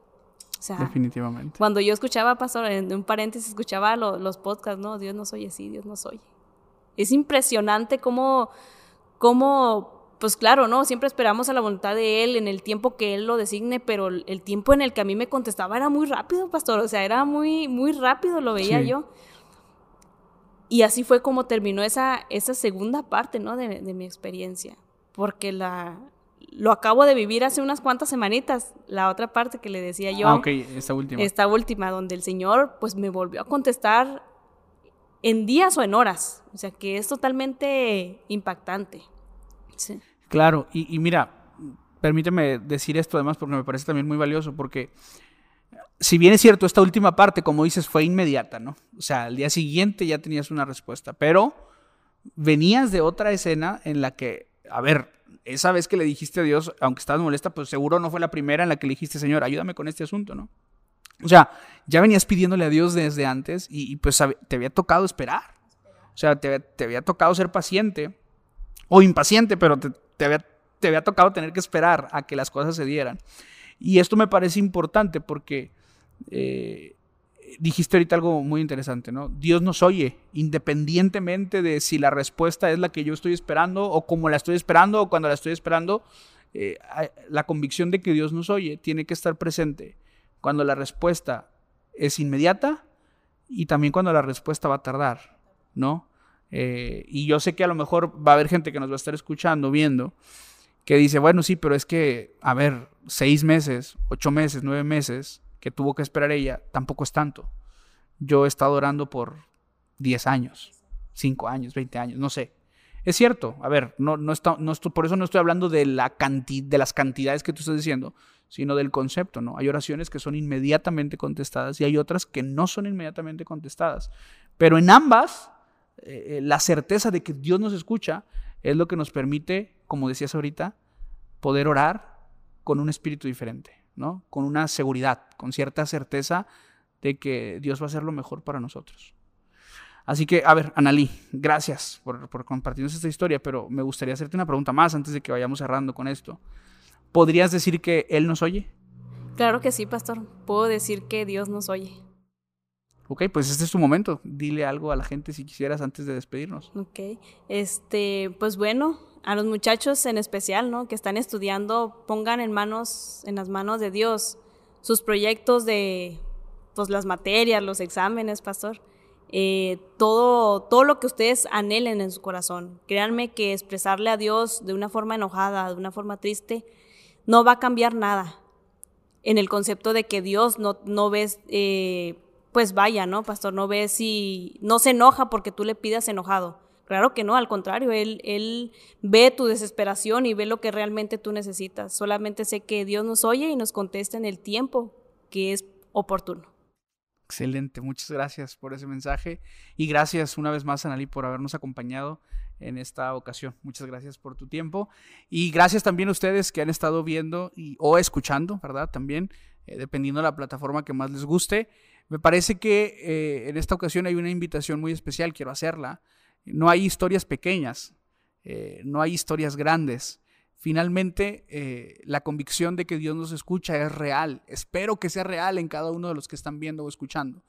Definitivamente. Cuando yo escuchaba, pastor, en un paréntesis, escuchaba los podcasts, no, Dios nos oye, sí, Dios nos oye. Es impresionante cómo, cómo, pues claro, ¿no? Siempre esperamos a la voluntad de Él en el tiempo que Él lo designe, pero el tiempo en el que a mí me contestaba era muy rápido, pastor, o sea, era muy, muy rápido, lo veía yo. Y así fue como terminó esa, esa segunda parte, ¿no? De, de mi experiencia. Porque la, lo acabo de vivir hace unas cuantas semanitas, la otra parte que le decía yo. Ah, ok, esta última. Esta última, donde el Señor pues me volvió a contestar en días o en horas. O sea, que es totalmente impactante. Sí. Claro, y, mira, permíteme decir esto además porque me parece también muy valioso, porque si bien es cierto, esta última parte, como dices, fue inmediata, ¿no? O sea, al día siguiente ya tenías una respuesta, pero venías de otra escena en la que, a ver, esa vez que le dijiste a Dios, aunque estabas molesta, pues seguro no fue la primera en la que le dijiste, Señor, ayúdame con este asunto, ¿no? O sea, ya venías pidiéndole a Dios desde antes y, pues te había tocado esperar. O sea, te, había tocado ser paciente o impaciente, pero te, había, te había tocado tener que esperar a que las cosas se dieran. Y esto me parece importante porque eh, dijiste ahorita algo muy interesante, ¿no? Dios nos oye, independientemente de si la respuesta es la que yo estoy esperando o como la estoy esperando o cuando la estoy esperando, eh, la convicción de que Dios nos oye tiene que estar presente cuando la respuesta es inmediata y también cuando la respuesta va a tardar, ¿no? Eh, y yo sé que a lo mejor va a haber gente que nos va a estar escuchando, viendo, que dice, bueno, sí, pero es que, a ver, seis meses, ocho meses, nueve meses, que tuvo que esperar ella, tampoco es tanto. Yo he estado orando por 10 años, 5 años, 20 años, no sé. Es cierto, a ver, no, no, está, no por eso no estoy hablando de, la de las cantidades que tú estás diciendo, sino del concepto, ¿no? Hay oraciones que son inmediatamente contestadas y hay otras que no son inmediatamente contestadas. Pero en ambas, eh, eh, la certeza de que Dios nos escucha es lo que nos permite, como decías ahorita, poder orar con un espíritu diferente. Con una seguridad, con cierta certeza de que Dios va a hacer lo mejor para nosotros. Así que, a ver, Analí, gracias por, por compartirnos esta historia, pero me gustaría hacerte una pregunta más antes de que vayamos cerrando con esto. ¿podrías decir que Él nos oye? Claro que sí, pastor. Puedo decir que Dios nos oye. Ok, pues este es tu momento. Dile algo a la gente si quisieras antes de despedirnos. Ok, este, pues bueno, a los muchachos en especial, ¿no? Que están estudiando, pongan en manos, en las manos de Dios, sus proyectos de, pues las materias, los exámenes, pastor. Eh, todo, todo lo que ustedes anhelen en su corazón. Créanme que expresarle a Dios de una forma enojada, de una forma triste, no va a cambiar nada. En el concepto de que Dios no, no ves, eh, pues vaya, ¿no, pastor? No ves si, no se enoja porque tú le pidas enojado. Claro que no, al contrario, él, él ve tu desesperación y ve lo que realmente tú necesitas. Solamente sé que Dios nos oye y nos contesta en el tiempo que es oportuno. Excelente, muchas gracias por ese mensaje y gracias una vez más, Analí, por habernos acompañado en esta ocasión. Muchas gracias por tu tiempo y gracias también a ustedes que han estado viendo y, o escuchando, ¿verdad? También, eh, dependiendo de la plataforma que más les guste. Me parece que eh, en esta ocasión hay una invitación muy especial, quiero hacerla. No hay historias pequeñas, eh, no hay historias grandes. Finalmente, eh, la convicción de que Dios nos escucha es real. Espero que sea real en cada uno de los que están viendo o escuchando.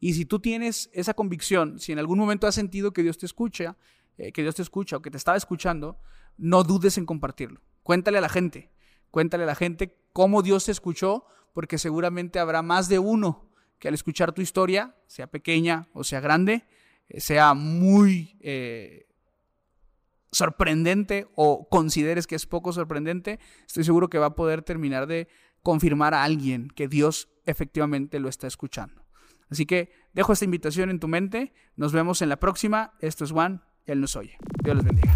Y si tú tienes esa convicción, si en algún momento has sentido que Dios te escucha, eh, que Dios te escucha o que te estaba escuchando, no dudes en compartirlo. Cuéntale a la gente, cuéntale a la gente cómo Dios te escuchó, porque seguramente habrá más de uno que al escuchar tu historia, sea pequeña o sea grande, sea muy sorprendente o consideres que es poco sorprendente, estoy seguro que va a poder terminar de confirmar a alguien que Dios efectivamente lo está escuchando. Así que dejo esta invitación en tu mente. Nos vemos en la próxima. Esto es Juan. Él nos oye. Dios les bendiga.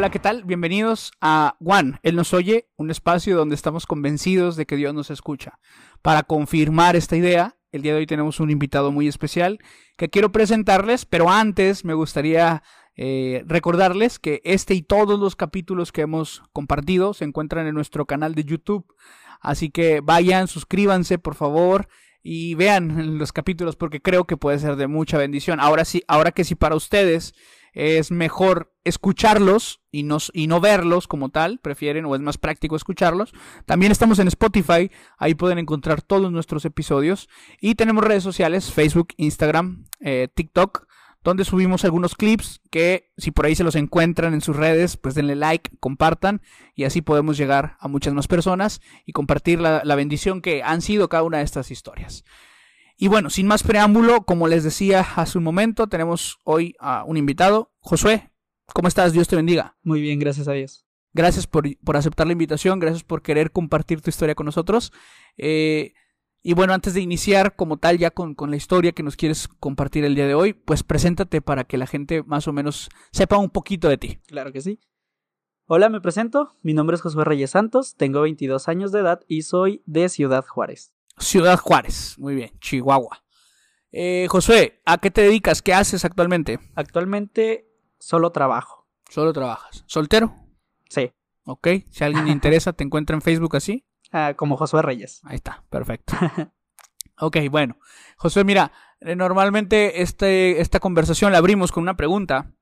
Hola, ¿qué tal? Bienvenidos a Juan, Él nos oye, un espacio donde estamos convencidos de que Dios nos escucha. Para confirmar esta idea, el día de hoy tenemos un invitado muy especial que quiero presentarles, pero antes me gustaría eh, recordarles que este y todos los capítulos que hemos compartido se encuentran en nuestro canal de YouTube. Así que vayan, suscríbanse, por favor y vean los capítulos porque creo que puede ser de mucha bendición. Ahora sí, ahora que sí para ustedes es mejor escucharlos y no, y no verlos como tal, prefieren o es más práctico escucharlos. También estamos en Spotify, ahí pueden encontrar todos nuestros episodios y tenemos redes sociales, Facebook, Instagram, eh, TikTok, donde subimos algunos clips que si por ahí se los encuentran en sus redes, pues denle like, compartan y así podemos llegar a muchas más personas y compartir la, la bendición que han sido cada una de estas historias. Y bueno, sin más preámbulo, como les decía hace un momento, tenemos hoy a un invitado. Josué, ¿cómo estás? Dios te bendiga. Muy bien, gracias a Dios. Gracias por, aceptar la invitación, gracias por querer compartir tu historia con nosotros. Eh, y bueno, antes de iniciar como tal ya con, con, la historia que nos quieres compartir el día de hoy, pues preséntate para que la gente más o menos sepa un poquito de ti. Claro que sí. Hola, me presento. Mi nombre es Josué Reyes Santos, tengo 22 años de edad y soy de Ciudad Juárez. Ciudad Juárez. Muy bien, Chihuahua. Eh, Josué, ¿a qué te dedicas? ¿Qué haces actualmente? Actualmente solo trabajo. ¿Solo trabajas? ¿Soltero? Sí. Ok, si a alguien le interesa, ¿te encuentra en Facebook así? Ah, como Josué Reyes. Ahí está, perfecto. ok, bueno. Josué, mira, eh, normalmente este, esta conversación la abrimos con una pregunta.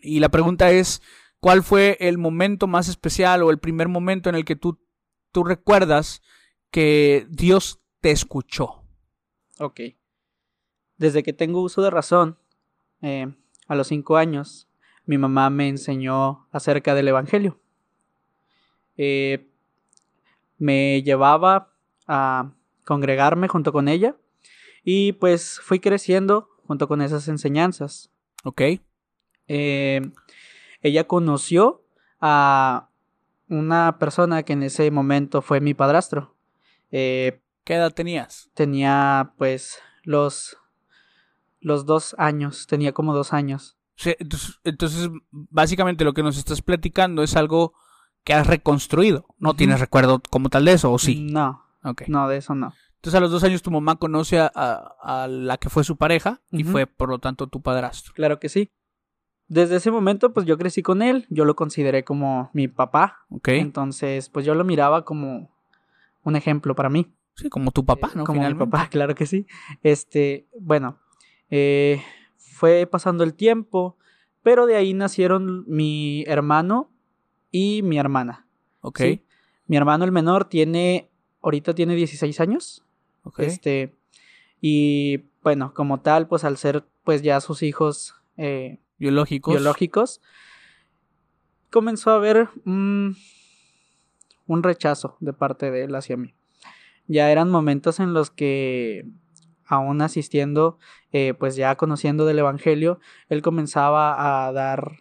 Y la pregunta es, ¿cuál fue el momento más especial o el primer momento en el que tú, tú recuerdas que Dios te escuchó. Ok. Desde que tengo uso de razón, eh, a los cinco años, mi mamá me enseñó acerca del Evangelio. Eh, me llevaba a congregarme junto con ella y pues fui creciendo junto con esas enseñanzas. Ok. Eh, ella conoció a una persona que en ese momento fue mi padrastro. Eh, ¿Qué edad tenías? Tenía pues los, los dos años, tenía como dos años. entonces, básicamente lo que nos estás platicando es algo que has reconstruido. ¿No tienes recuerdo como tal de eso o sí? No. No, de eso no. Entonces a los dos años tu mamá conoce a, la que fue su pareja y fue por lo tanto tu padrastro. Claro que sí. desde ese momento, pues yo crecí con él, yo lo consideré como mi papá. Ok. Entonces, pues yo lo miraba como un ejemplo para mí. Sí, como tu papá, ¿no? Como mi Finalmente. papá, claro que sí. Este, bueno, eh, fue pasando el tiempo, pero de ahí nacieron mi hermano y mi hermana. Ok. ¿sí? Mi hermano el menor tiene, ahorita tiene 16 años. ok. Este, y bueno, como tal, pues al ser pues ya sus hijos eh, Biológicos. biológicos, comenzó a haber mm, un rechazo de parte de él hacia mí. Ya eran momentos en los que, aún asistiendo, eh, pues ya conociendo del Evangelio, él comenzaba a dar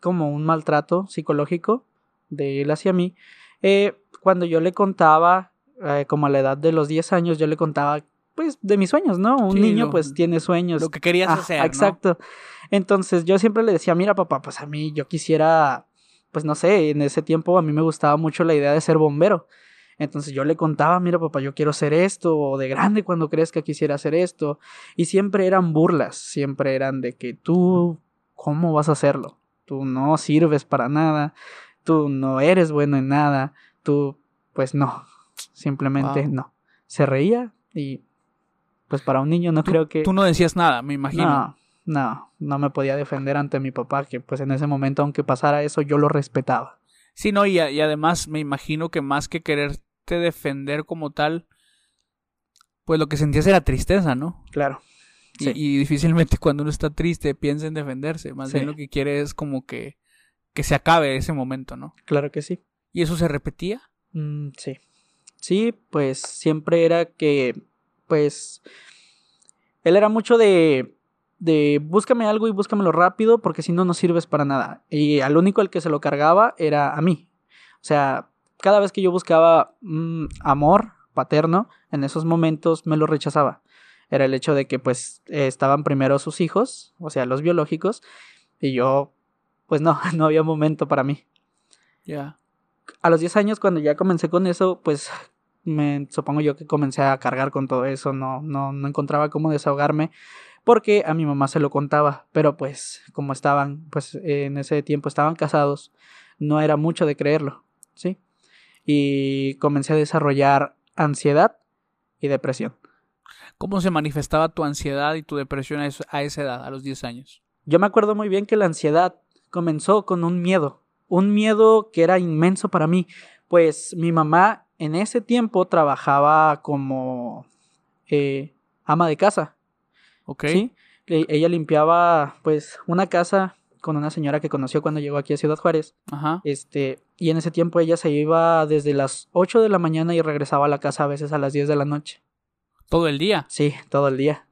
como un maltrato psicológico de él hacia mí. Eh, cuando yo le contaba, eh, como a la edad de los 10 años, yo le contaba pues de mis sueños, ¿no? Un Sí, niño lo- pues tiene sueños. Lo que querías Ah, hacer, ¿no? Exacto. Entonces yo siempre le decía, mira papá, pues a mí yo quisiera, pues no sé, en ese tiempo a mí me gustaba mucho la idea de ser bombero. Entonces yo le contaba, mira papá, yo quiero hacer esto, o de grande cuando crezca quisiera hacer esto. Y siempre eran burlas, siempre eran de que tú, ¿cómo vas a hacerlo? Tú no sirves para nada, tú no eres bueno en nada, tú, pues no, simplemente Wow. no. Se reía y pues para un niño no creo que... Tú no decías nada, me imagino. No, no, no me podía defender ante mi papá, que pues en ese momento, aunque pasara eso, yo lo respetaba. Sí, no, y, a- y además me imagino que más que quererte defender como tal, pues lo que sentías era tristeza, ¿no? Claro. Y- Sí. Y, difícilmente cuando uno está triste piensa en defenderse. Más Sí. bien lo que quiere es como que, que se acabe ese momento, ¿no? Claro que sí. ¿Y eso se repetía? Mm, sí. Sí, pues siempre era que, pues, él era mucho de, de búscame algo y búscamelo rápido porque si no, no sirves para nada. Y al único al que se lo cargaba era a mí. O sea, cada vez que yo buscaba mm, amor paterno, en esos momentos me lo rechazaba. Era el hecho de que, pues, estaban primero sus hijos, o sea, los biológicos, y yo, pues no, no había momento para mí Ya. a los 10 años, cuando ya comencé con eso, pues me supongo yo que comencé a cargar con todo eso, no, no, no encontraba cómo desahogarme, porque a mi mamá se lo contaba, pero pues como estaban, pues en ese tiempo estaban casados, no era mucho de creerlo, ¿sí? Y comencé a desarrollar ansiedad y depresión. ¿Cómo se manifestaba tu ansiedad y tu depresión a, esa edad, a los 10 años? Yo me acuerdo muy bien que la ansiedad comenzó con un miedo, un miedo que era inmenso para mí, pues mi mamá en ese tiempo trabajaba como eh, ama de casa, ¿Ok? ¿sí? Ella limpiaba pues una casa con una señora que conoció cuando llegó aquí a Ciudad Juárez, Ajá. este, y en ese tiempo ella se iba desde las 8 de la mañana y regresaba a la casa a veces a las 10 de la noche. Todo el día. Sí, todo el día.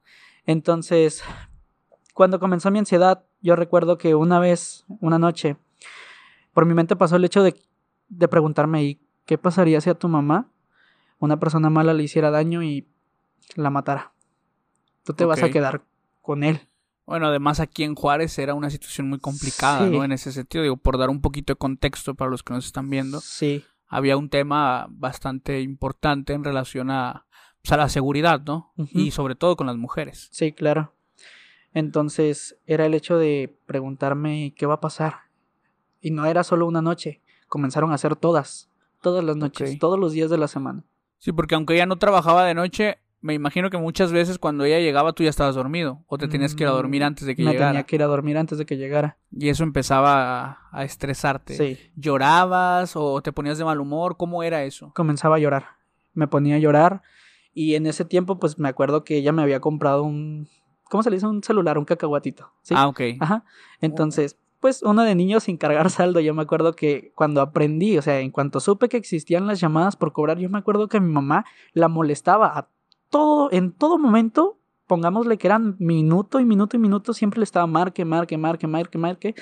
Entonces, cuando comenzó mi ansiedad, yo recuerdo que una vez, una noche, por mi mente pasó el hecho de, de preguntarme, ¿y qué pasaría si a tu mamá una persona mala le hiciera daño y la matara? Tú te vas a quedar con él. Bueno, además aquí en Juárez era una situación muy complicada, Sí. ¿no? En ese sentido, digo, por dar un poquito de contexto para los que nos están viendo, Sí, había un tema bastante importante en relación a, pues, a la seguridad, ¿no? Y sobre todo con las mujeres. sí, claro. Entonces era el hecho de preguntarme qué va a pasar. Y no era solo una noche, comenzaron a ser todas, todas las noches, todos los días de la semana. Sí, porque aunque ella no trabajaba de noche, me imagino que muchas veces cuando ella llegaba tú ya estabas dormido o te tenías que ir a dormir Mm, antes de que Me llegara. tenía que ir a dormir antes de que llegara. Y eso empezaba a, a estresarte. Sí, ¿Llorabas o te ponías de mal humor? ¿Cómo era eso? comenzaba a llorar. Me ponía a llorar y en ese tiempo pues me acuerdo que ella me había comprado un ¿cómo se le dice? un celular, un cacahuatito, ¿sí? Ah, ok. Ajá. Entonces, pues uno de niño sin cargar saldo, yo me acuerdo que cuando aprendí, o sea, en cuanto supe que existían las llamadas por cobrar, yo me acuerdo que mi mamá la molestaba a todo, en todo momento, pongámosle que eran minuto y minuto y minuto, siempre le estaba marque, marque, marque, marque, marque,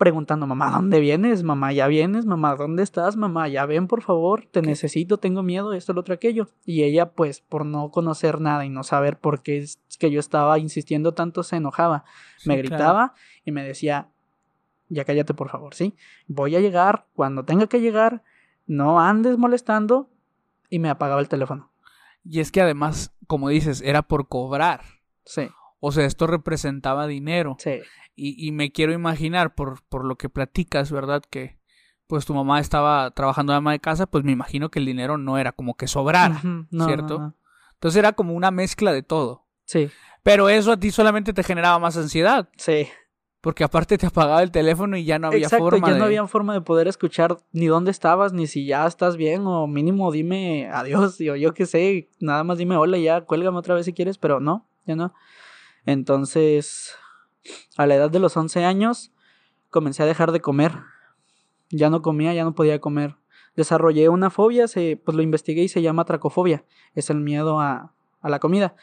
preguntando, mamá, ¿dónde vienes? Mamá, ¿ya vienes? Mamá, ¿dónde estás? Mamá, ya ven, por favor, te necesito, tengo miedo, esto, lo otro, aquello. Y ella, pues, por no conocer nada y no saber por qué es que yo estaba insistiendo tanto, se enojaba me gritaba claro. y me decía, ya cállate por favor, ¿sí? Voy a llegar, cuando tenga que llegar, no andes molestando y me apagaba el teléfono. Y es que además, como dices, era por cobrar. Sí, O sea, esto representaba dinero. Sí. Y, y me quiero imaginar, por, por lo que platicas, ¿verdad? Que pues tu mamá estaba trabajando de ama de casa, pues me imagino que el dinero no era como que sobrara, no, ¿cierto? no, no. Entonces era como una mezcla de todo. Sí, Pero eso a ti solamente te generaba más ansiedad, sí. Porque aparte te apagaba el teléfono y ya no había Exacto, forma ya de... no había forma de poder escuchar ni dónde estabas, ni si ya estás bien, o mínimo dime adiós, o yo qué sé, nada más dime hola y ya, cuélgame otra vez si quieres, pero no, ya no. Entonces, a la edad de los 11 años, comencé a dejar de comer. Ya no comía, ya no podía comer. Desarrollé una fobia, se, pues lo investigué y se llama tracofobia. Es el miedo a, a la comida.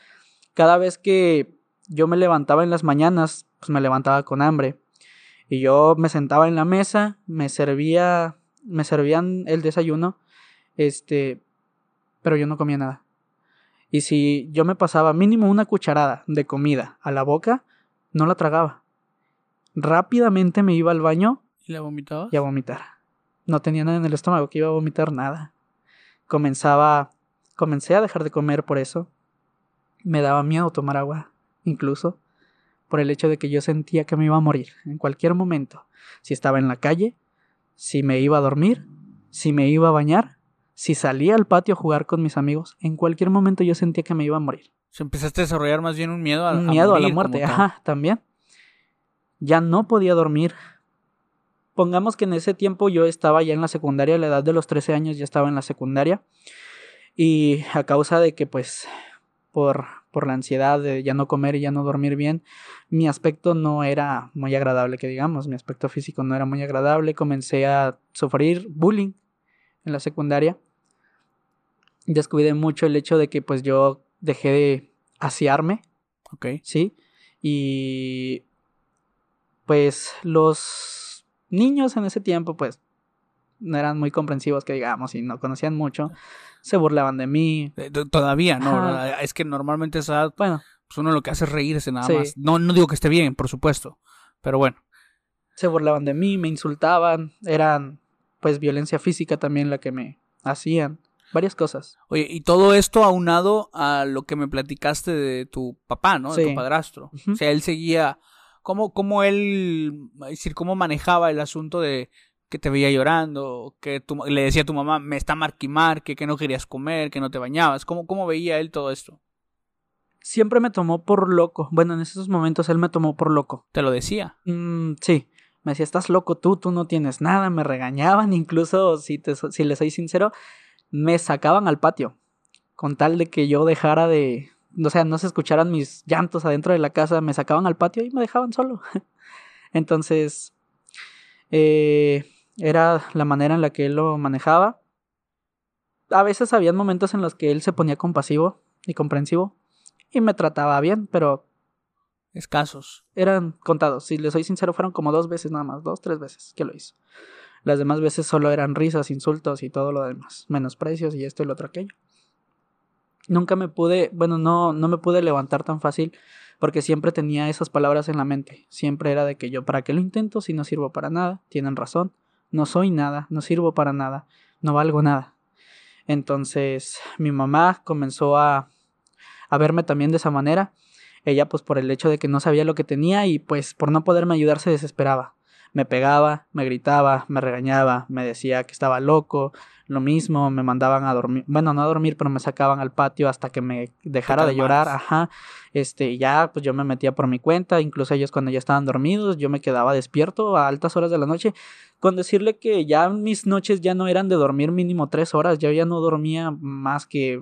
Cada vez que yo me levantaba en las mañanas, pues me levantaba con hambre. Y yo me sentaba en la mesa, me servía, me servían el desayuno, este, pero yo no comía nada. Y si yo me pasaba mínimo una cucharada de comida a la boca, no la tragaba. Rápidamente me iba al baño ¿Y la vomitabas? y a vomitar. No tenía nada en el estómago, que iba a vomitar nada. Comenzaba, comencé a dejar de comer por eso. Me daba miedo tomar agua, incluso por el hecho de que yo sentía que me iba a morir en cualquier momento. Si estaba en la calle, si me iba a dormir, si me iba a bañar, si salía al patio a jugar con mis amigos, en cualquier momento yo sentía que me iba a morir. Empezaste a desarrollar más bien un miedo a, Un miedo a la morir muerte, ajá, también. Ya no podía dormir. Pongamos que en ese tiempo yo estaba ya en la secundaria, a la edad de los 13 años ya estaba en la secundaria. Y a causa de que pues por, por la ansiedad de ya no comer y ya no dormir bien, mi aspecto no era muy agradable, que digamos, mi aspecto físico no era muy agradable. Comencé a sufrir bullying en la secundaria. Descuidé mucho el hecho de que pues yo dejé de asearme Ok. ¿sí? Y pues los niños en ese tiempo pues no eran muy comprensivos que digamos y no conocían mucho, se burlaban de mí. Eh, Todavía, ¿no? Ajá. ¿verdad? Es que normalmente esa edad, Bueno, pues uno lo que hace es reírse nada Sí. más. No, no digo que esté bien, por supuesto. Pero bueno. se burlaban de mí, me insultaban, eran pues violencia física también la que me hacían, varias cosas. Oye, y todo esto aunado a lo que me platicaste de tu papá, ¿no? De tu padrastro. O sea, él seguía. ¿Cómo, cómo él. Es decir, cómo manejaba el asunto de que te veía llorando? Que tu- le decía a tu mamá, me está marquimarque, que no querías comer, que no te bañabas. ¿Cómo, cómo veía él todo esto? Siempre me tomó por loco. Bueno, en esos momentos él me tomó por loco. Te lo decía. Mm, sí, me decía, estás loco tú, tú no tienes nada, me regañaban, incluso si, te, si les soy sincero, me sacaban al patio, con tal de que yo dejara de, o sea, no se escucharan mis llantos adentro de la casa, me sacaban al patio y me dejaban solo. Entonces, eh, era la manera en la que él lo manejaba. A veces habían momentos en los que él se ponía compasivo y comprensivo y me trataba bien, pero Escasos. eran contados. Si les soy sincero, fueron como dos veces nada más, dos, tres veces que lo hizo. Las demás veces solo eran risas, insultos y todo lo demás, menosprecios y esto y lo otro aquello. Nunca me pude, bueno, no, no me pude levantar tan fácil porque siempre tenía esas palabras en la mente. Siempre era de que yo, ¿para qué lo intento si no sirvo para nada? Tienen razón. No soy nada, no sirvo para nada, no valgo nada. Entonces mi mamá comenzó a, a verme también de esa manera. Ella pues por el hecho de que no sabía lo que tenía y pues por no poderme ayudar se desesperaba. Me pegaba, me gritaba, me regañaba, me decía que estaba loco, lo mismo, me mandaban a dormir, bueno, no a dormir, pero me sacaban al patio hasta que me dejara de llorar, ajá. Este, ya pues yo me metía por mi cuenta, incluso ellos cuando ya estaban dormidos, yo me quedaba despierto a altas horas de la noche, con decirle que ya mis noches ya no eran de dormir mínimo tres horas, yo ya no dormía más que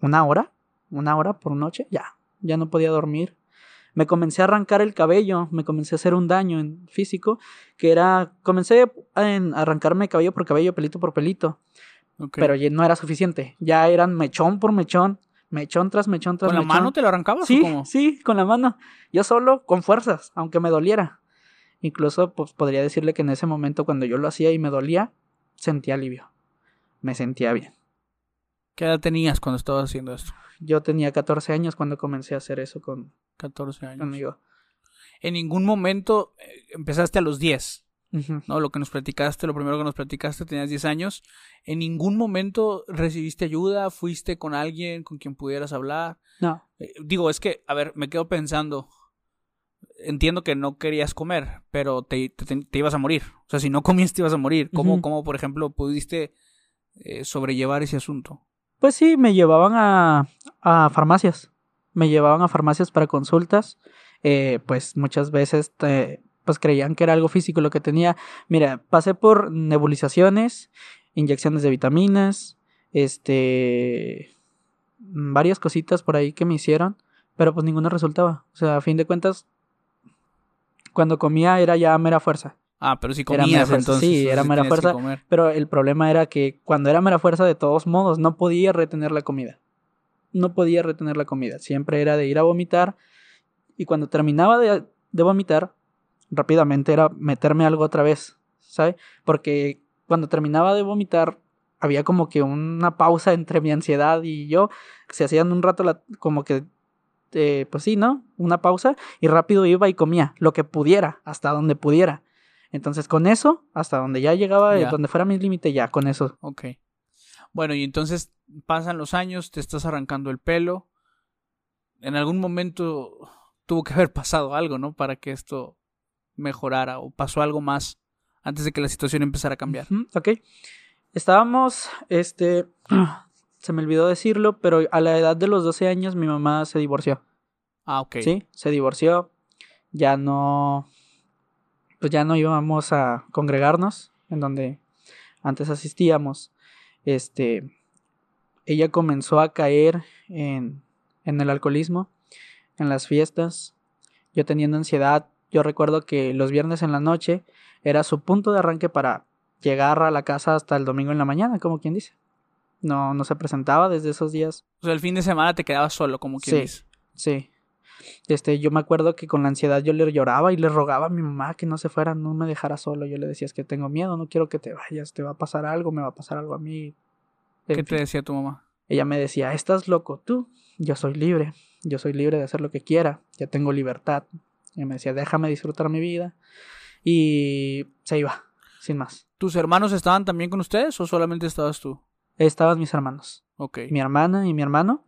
una hora, una hora por noche, ya, ya no podía dormir. Me comencé a arrancar el cabello, me comencé a hacer un daño en físico, que era, comencé a arrancarme cabello por cabello, pelito por pelito, Ok. pero ya no era suficiente, ya eran mechón por mechón, mechón tras mechón tras ¿Con la mechón. mano te lo arrancabas Sí, o cómo? sí, con la mano. Yo solo, con fuerzas, aunque me doliera. Incluso, pues podría decirle que en ese momento, cuando yo lo hacía y me dolía, sentía alivio. Me sentía bien. ¿Qué edad tenías cuando estabas haciendo esto? Yo tenía 14 años cuando comencé a hacer eso con, 14 años. conmigo. En ningún momento eh, empezaste a los 10. Ujú. ¿no? Lo que nos platicaste, lo primero que nos platicaste, tenías 10 años. ¿En ningún momento recibiste ayuda? ¿Fuiste con alguien con quien pudieras hablar? No. Eh, digo, es que, a ver, me quedo pensando. Entiendo que no querías comer, pero te, te- te ibas a morir. O sea, si no comías, te ibas a morir. ¿Cómo, cómo por ejemplo, pudiste eh, sobrellevar ese asunto? Pues sí, me llevaban a, a farmacias. Me llevaban a farmacias para consultas. Eh, pues muchas veces eh, pues creían que era algo físico lo que tenía. Mira, pasé por nebulizaciones, inyecciones de vitaminas, este, varias cositas por ahí que me hicieron, pero pues ninguna resultaba. O sea, a fin de cuentas, cuando comía era ya mera fuerza. Ah, pero si Era comías fuerza, entonces. sí, era mera fuerza. Pero el problema era que cuando era mera fuerza, de todos modos, no podía retener la comida. No podía retener la comida. Siempre era de ir a vomitar. Y cuando terminaba de, de vomitar, rápidamente era meterme algo otra vez. ¿Sabes? Porque cuando terminaba de vomitar, había como que una pausa entre mi ansiedad y yo. Se hacían un rato la- como que. eh, pues sí, ¿no? Una pausa. Y rápido iba y comía lo que pudiera, hasta donde pudiera. Entonces, con eso, hasta donde ya llegaba, donde fuera mi límite, ya con eso. Ok. Bueno, y entonces pasan los años, te estás arrancando el pelo. En algún momento tuvo que haber pasado algo, ¿no? Para que esto mejorara o pasó algo más antes de que la situación empezara a cambiar. Ok. Estábamos, este, se me olvidó decirlo, pero a la edad de los 12 años mi mamá se divorció. Ah, ok. Sí, se divorció. Ya no, pues ya no íbamos a congregarnos en donde antes asistíamos. Este, ella comenzó a caer en, en el alcoholismo, en las fiestas. Yo teniendo ansiedad, yo recuerdo que los viernes en la noche era su punto de arranque para llegar a la casa hasta el domingo en la mañana, como quien dice. No, no se presentaba desde esos días. O sea, el fin de semana te quedabas solo, como quien Sí. dice. Sí. Este, yo me acuerdo que con la ansiedad yo le lloraba y le rogaba a mi mamá que no se fuera, no me dejara solo. Yo le decía, es que tengo miedo, no quiero que te vayas, te va a pasar algo, me va a pasar algo a mí. En ¿Qué te fin. decía tu mamá? Ella me decía, estás loco tú, yo soy libre, yo soy libre de hacer lo que quiera, ya tengo libertad. Y me decía, déjame disfrutar mi vida. Y se iba, sin más. ¿Tus hermanos estaban también con ustedes o solamente estabas tú? Estaban mis hermanos. Ok. mi hermana y mi hermano,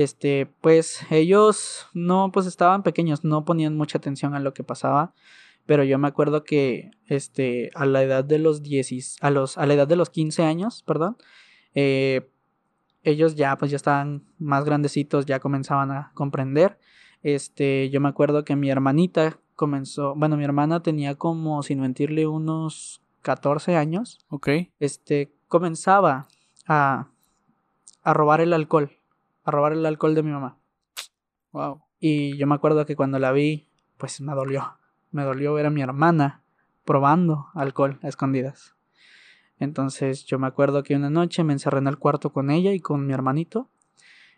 este, pues ellos no, pues estaban pequeños, no ponían mucha atención a lo que pasaba, pero yo me acuerdo que, este, a la edad de los 10, a los, a la edad de los 15 años, perdón, eh, ellos ya, pues ya estaban más grandecitos, ya comenzaban a comprender, este, yo me acuerdo que mi hermanita comenzó, bueno, mi hermana tenía como, sin mentirle, unos 14 años, Ok. este, comenzaba a, a robar el alcohol, a robar el alcohol de mi mamá. Wow. Y yo me acuerdo que cuando la vi, pues me dolió. Me dolió ver a mi hermana probando alcohol a escondidas. Entonces yo me acuerdo que una noche me encerré en el cuarto con ella y con mi hermanito.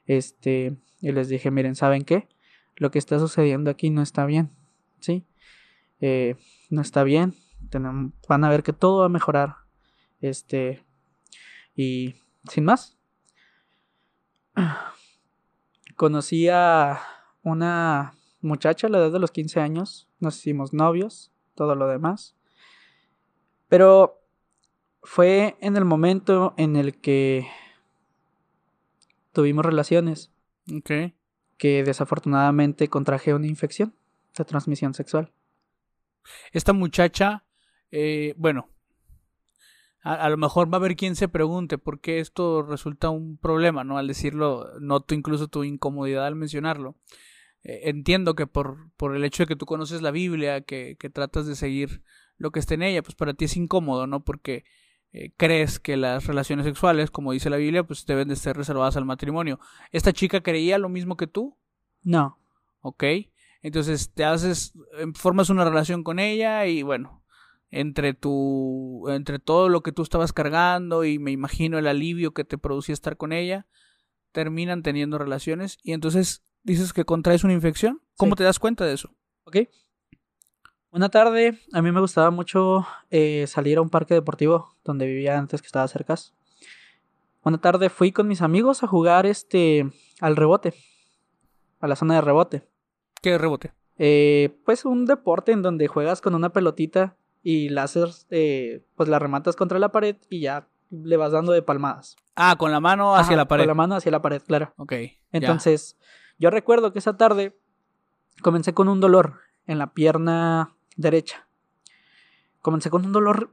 Este, y les dije, miren, ¿saben qué? Lo que está sucediendo aquí no está bien, ¿sí? Eh, no está bien. Van a ver que todo va a mejorar. Este, y sin más. Conocí a una muchacha a la edad de los 15 años. Nos hicimos novios, todo lo demás. Pero fue en el momento en el que tuvimos relaciones Ok. que desafortunadamente contraje una infección de transmisión sexual. Esta muchacha, eh, bueno, a, a lo mejor va a haber quien se pregunte por qué esto resulta un problema, ¿no? Al decirlo, noto incluso tu incomodidad al mencionarlo. Eh, entiendo que por, por el hecho de que tú conoces la Biblia, que, que tratas de seguir lo que está en ella, pues para ti es incómodo, ¿no? Porque eh, crees que las relaciones sexuales, como dice la Biblia, pues deben de ser reservadas al matrimonio. ¿Esta chica creía lo mismo que tú? No, ¿ok? Entonces te haces, em, formas una relación con ella y bueno, entre tu, entre todo lo que tú estabas cargando y me imagino el alivio que te producía estar con ella, terminan teniendo relaciones y entonces dices que contraes una infección. ¿Cómo Sí. te das cuenta de eso? ¿ok? Una tarde a mí me gustaba mucho eh, salir a un parque deportivo donde vivía antes que estaba cerca. Una tarde fui con mis amigos a jugar este al rebote, a la zona de rebote. ¿Qué rebote? Eh, pues un deporte en donde juegas con una pelotita y láser, eh, pues la rematas contra la pared y ya le vas dando de palmadas. Ah, con la mano hacia Ajá, la pared. Con la mano hacia la pared, claro. Ok. ya. Entonces, yo recuerdo que esa tarde comencé con un dolor en la pierna derecha. Comencé con un dolor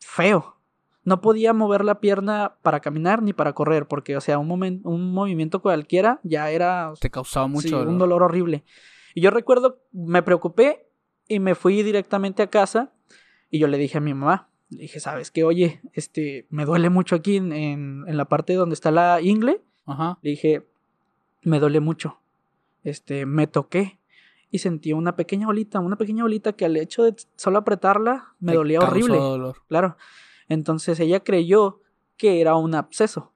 feo. No podía mover la pierna para caminar ni para correr, porque, o sea, un, momen- un movimiento cualquiera ya era Te causaba mucho sí, dolor. un dolor horrible. Y yo recuerdo, me preocupé y me fui directamente a casa y yo le dije a mi mamá, le dije, ¿sabes qué? Oye, este, me duele mucho aquí en, en- en la parte donde está la ingle. Ajá. Le dije, me duele mucho. Este, me toqué y sentí una pequeña bolita, una pequeña bolita que al hecho de solo apretarla me Te dolía horrible. dolor. Claro. Entonces ella creyó que era un absceso.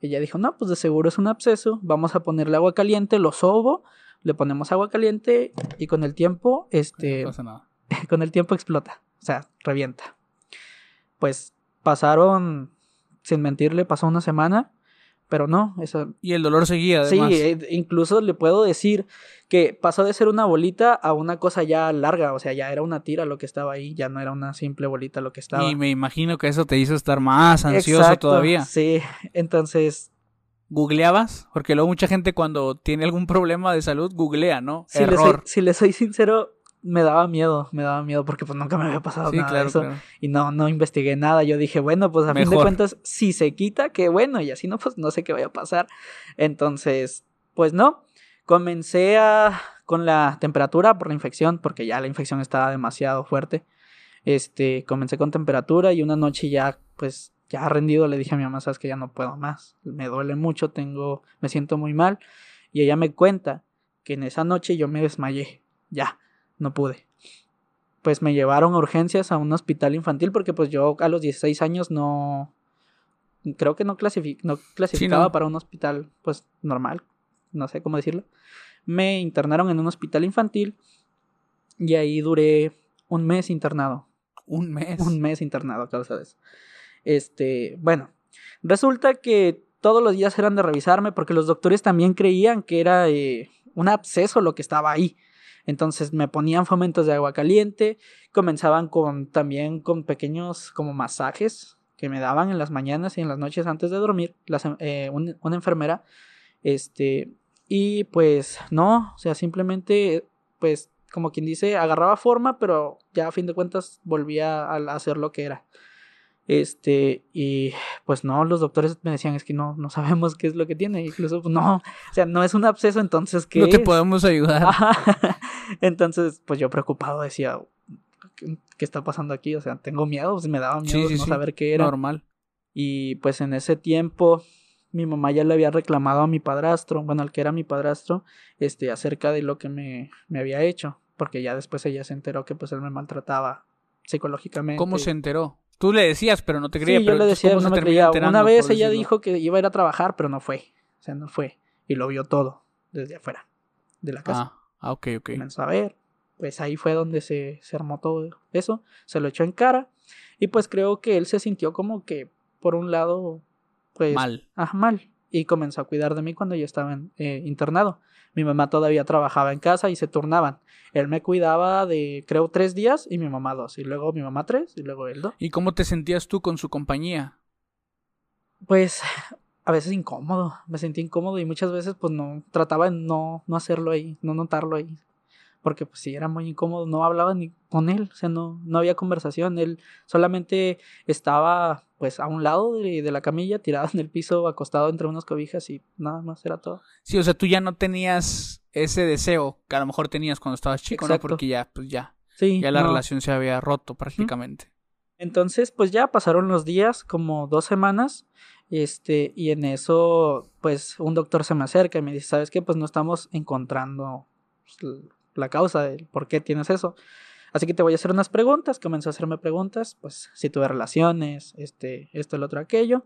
Ella dijo, no, pues de seguro es un absceso, vamos a ponerle agua caliente, lo sobo, le ponemos agua caliente y con el tiempo, este, No pasa nada. con el tiempo explota, o sea, revienta. Pues pasaron, sin mentirle, pasó una semana, pero no, Y el dolor seguía, Sí, además. eh, incluso le puedo decir que pasó de ser una bolita a una cosa ya larga, o sea, ya era una tira lo que estaba ahí, ya no era una simple bolita lo que estaba. Y me imagino que eso te hizo estar más ansioso Exacto, todavía. Sí, entonces, ¿Googleabas? Porque luego mucha gente cuando tiene algún problema de salud googlea, ¿no? si le, soy, Error. si le soy sincero, me daba miedo, me daba miedo porque pues nunca me había pasado Sí, nada de eso. claro. Y no, no investigué nada. Yo dije, bueno, pues a fin de cuentas, si se quita, qué bueno. Y así no, pues no sé qué vaya a pasar. Entonces, pues no. Comencé a, con la temperatura por la infección, porque ya la infección estaba demasiado fuerte. Este, comencé con temperatura y una noche ya, pues, ya rendido le dije a mi mamá, sabes que ya no puedo más. Me duele mucho, tengo, me siento muy mal. Y ella me cuenta que en esa noche yo me desmayé. Ya, no pude pues me llevaron a urgencias a un hospital infantil porque pues yo a los 16 años no creo que no, no clasificaba no. para un hospital pues normal, no sé cómo decirlo. Me internaron en un hospital infantil y ahí duré un mes internado, Un mes. un mes internado a causa de eso. Este, bueno, resulta que todos los días eran de revisarme porque los doctores también creían que era eh, un absceso lo que estaba ahí. Entonces me ponían fomentos de agua caliente, comenzaban con también con pequeños como masajes que me daban en las mañanas y en las noches antes de dormir, las, eh, un- una enfermera, este, y pues no, o sea, simplemente, pues como quien dice, agarraba forma, pero ya a fin de cuentas volvía a hacer lo que era. Este, y pues no, los doctores me decían, es que no, no sabemos qué es lo que tiene, incluso, pues, no, o sea, no es un absceso, entonces, ¿qué No te es? podemos ayudar. Ajá. Entonces, pues yo preocupado decía, ¿qué, qué está pasando aquí? O sea, tengo miedo, pues me daba miedo Sí, sí, no sí. saber qué era. Normal. Y pues en ese tiempo mi mamá ya le había reclamado a mi padrastro, bueno, al que era mi padrastro, este, acerca de lo que me, me había hecho, porque ya después ella se enteró que pues él me maltrataba psicológicamente. ¿Cómo se enteró? Tú le decías, pero no te creía. Sí, yo pero le entonces, decía, ¿cómo no me creía. Una vez ella decirlo? dijo que iba a ir a trabajar, pero no fue. O sea, no fue. Y lo vio todo desde afuera de la casa. Ah, ah, ok, ok. comenzó a ver. Pues ahí fue donde se, se armó todo eso. Se lo echó en cara. Y pues creo que él se sintió como que, por un lado, pues. Mal. Ajá, mal. Y comenzó a cuidar de mí cuando yo estaba en- eh, internado. Mi mamá todavía trabajaba en casa y se turnaban. Él me cuidaba de, creo, tres días y mi mamá dos. Y luego mi mamá tres y luego él dos. ¿Y cómo te sentías tú con su compañía? Pues a veces incómodo. Me sentí incómodo y muchas veces pues no, trataba de no, no hacerlo ahí, no notarlo ahí. Porque pues sí, era muy incómodo, no hablaba ni con él, o sea, no, no había conversación, él solamente estaba pues a un lado de, de la camilla, tirado en el piso, acostado entre unas cobijas y nada más era todo. Sí, o sea, tú ya no tenías ese deseo que a lo mejor tenías cuando estabas chico, ¿no? Exacto. Porque ya, pues ya, Sí, ya la no. relación se había roto prácticamente. Entonces, pues ya pasaron los días, como dos semanas, este, y en eso, pues un doctor se me acerca y me dice, ¿sabes qué? Pues no estamos encontrando pues, la causa del por qué tienes eso. Así que te voy a hacer unas preguntas. Comenzó a hacerme preguntas, pues si tuve relaciones, este, esto, el otro, aquello.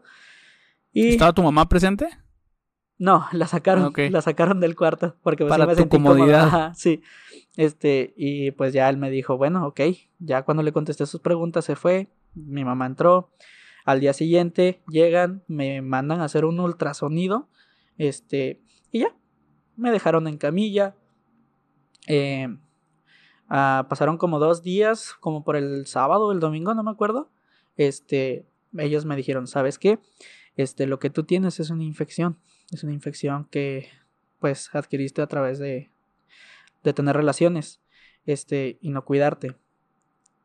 Y ¿Estaba tu mamá presente? no, la sacaron, la sacaron del cuarto porque pues, sí Para me tu sentí comodidad. Ajá, sí. Este, y pues ya él me dijo, bueno, ok. Ya cuando le contesté sus preguntas se fue. Mi mamá entró. Al día siguiente llegan, me mandan a hacer un ultrasonido. Este, y ya. Me dejaron en camilla. Eh, Ah, pasaron como dos días, como por el sábado o el domingo, no me acuerdo. Este, ellos me dijeron, ¿sabes qué? Este, lo que tú tienes es una infección. Es una infección que, pues, adquiriste a través de, de tener relaciones, este, y no cuidarte.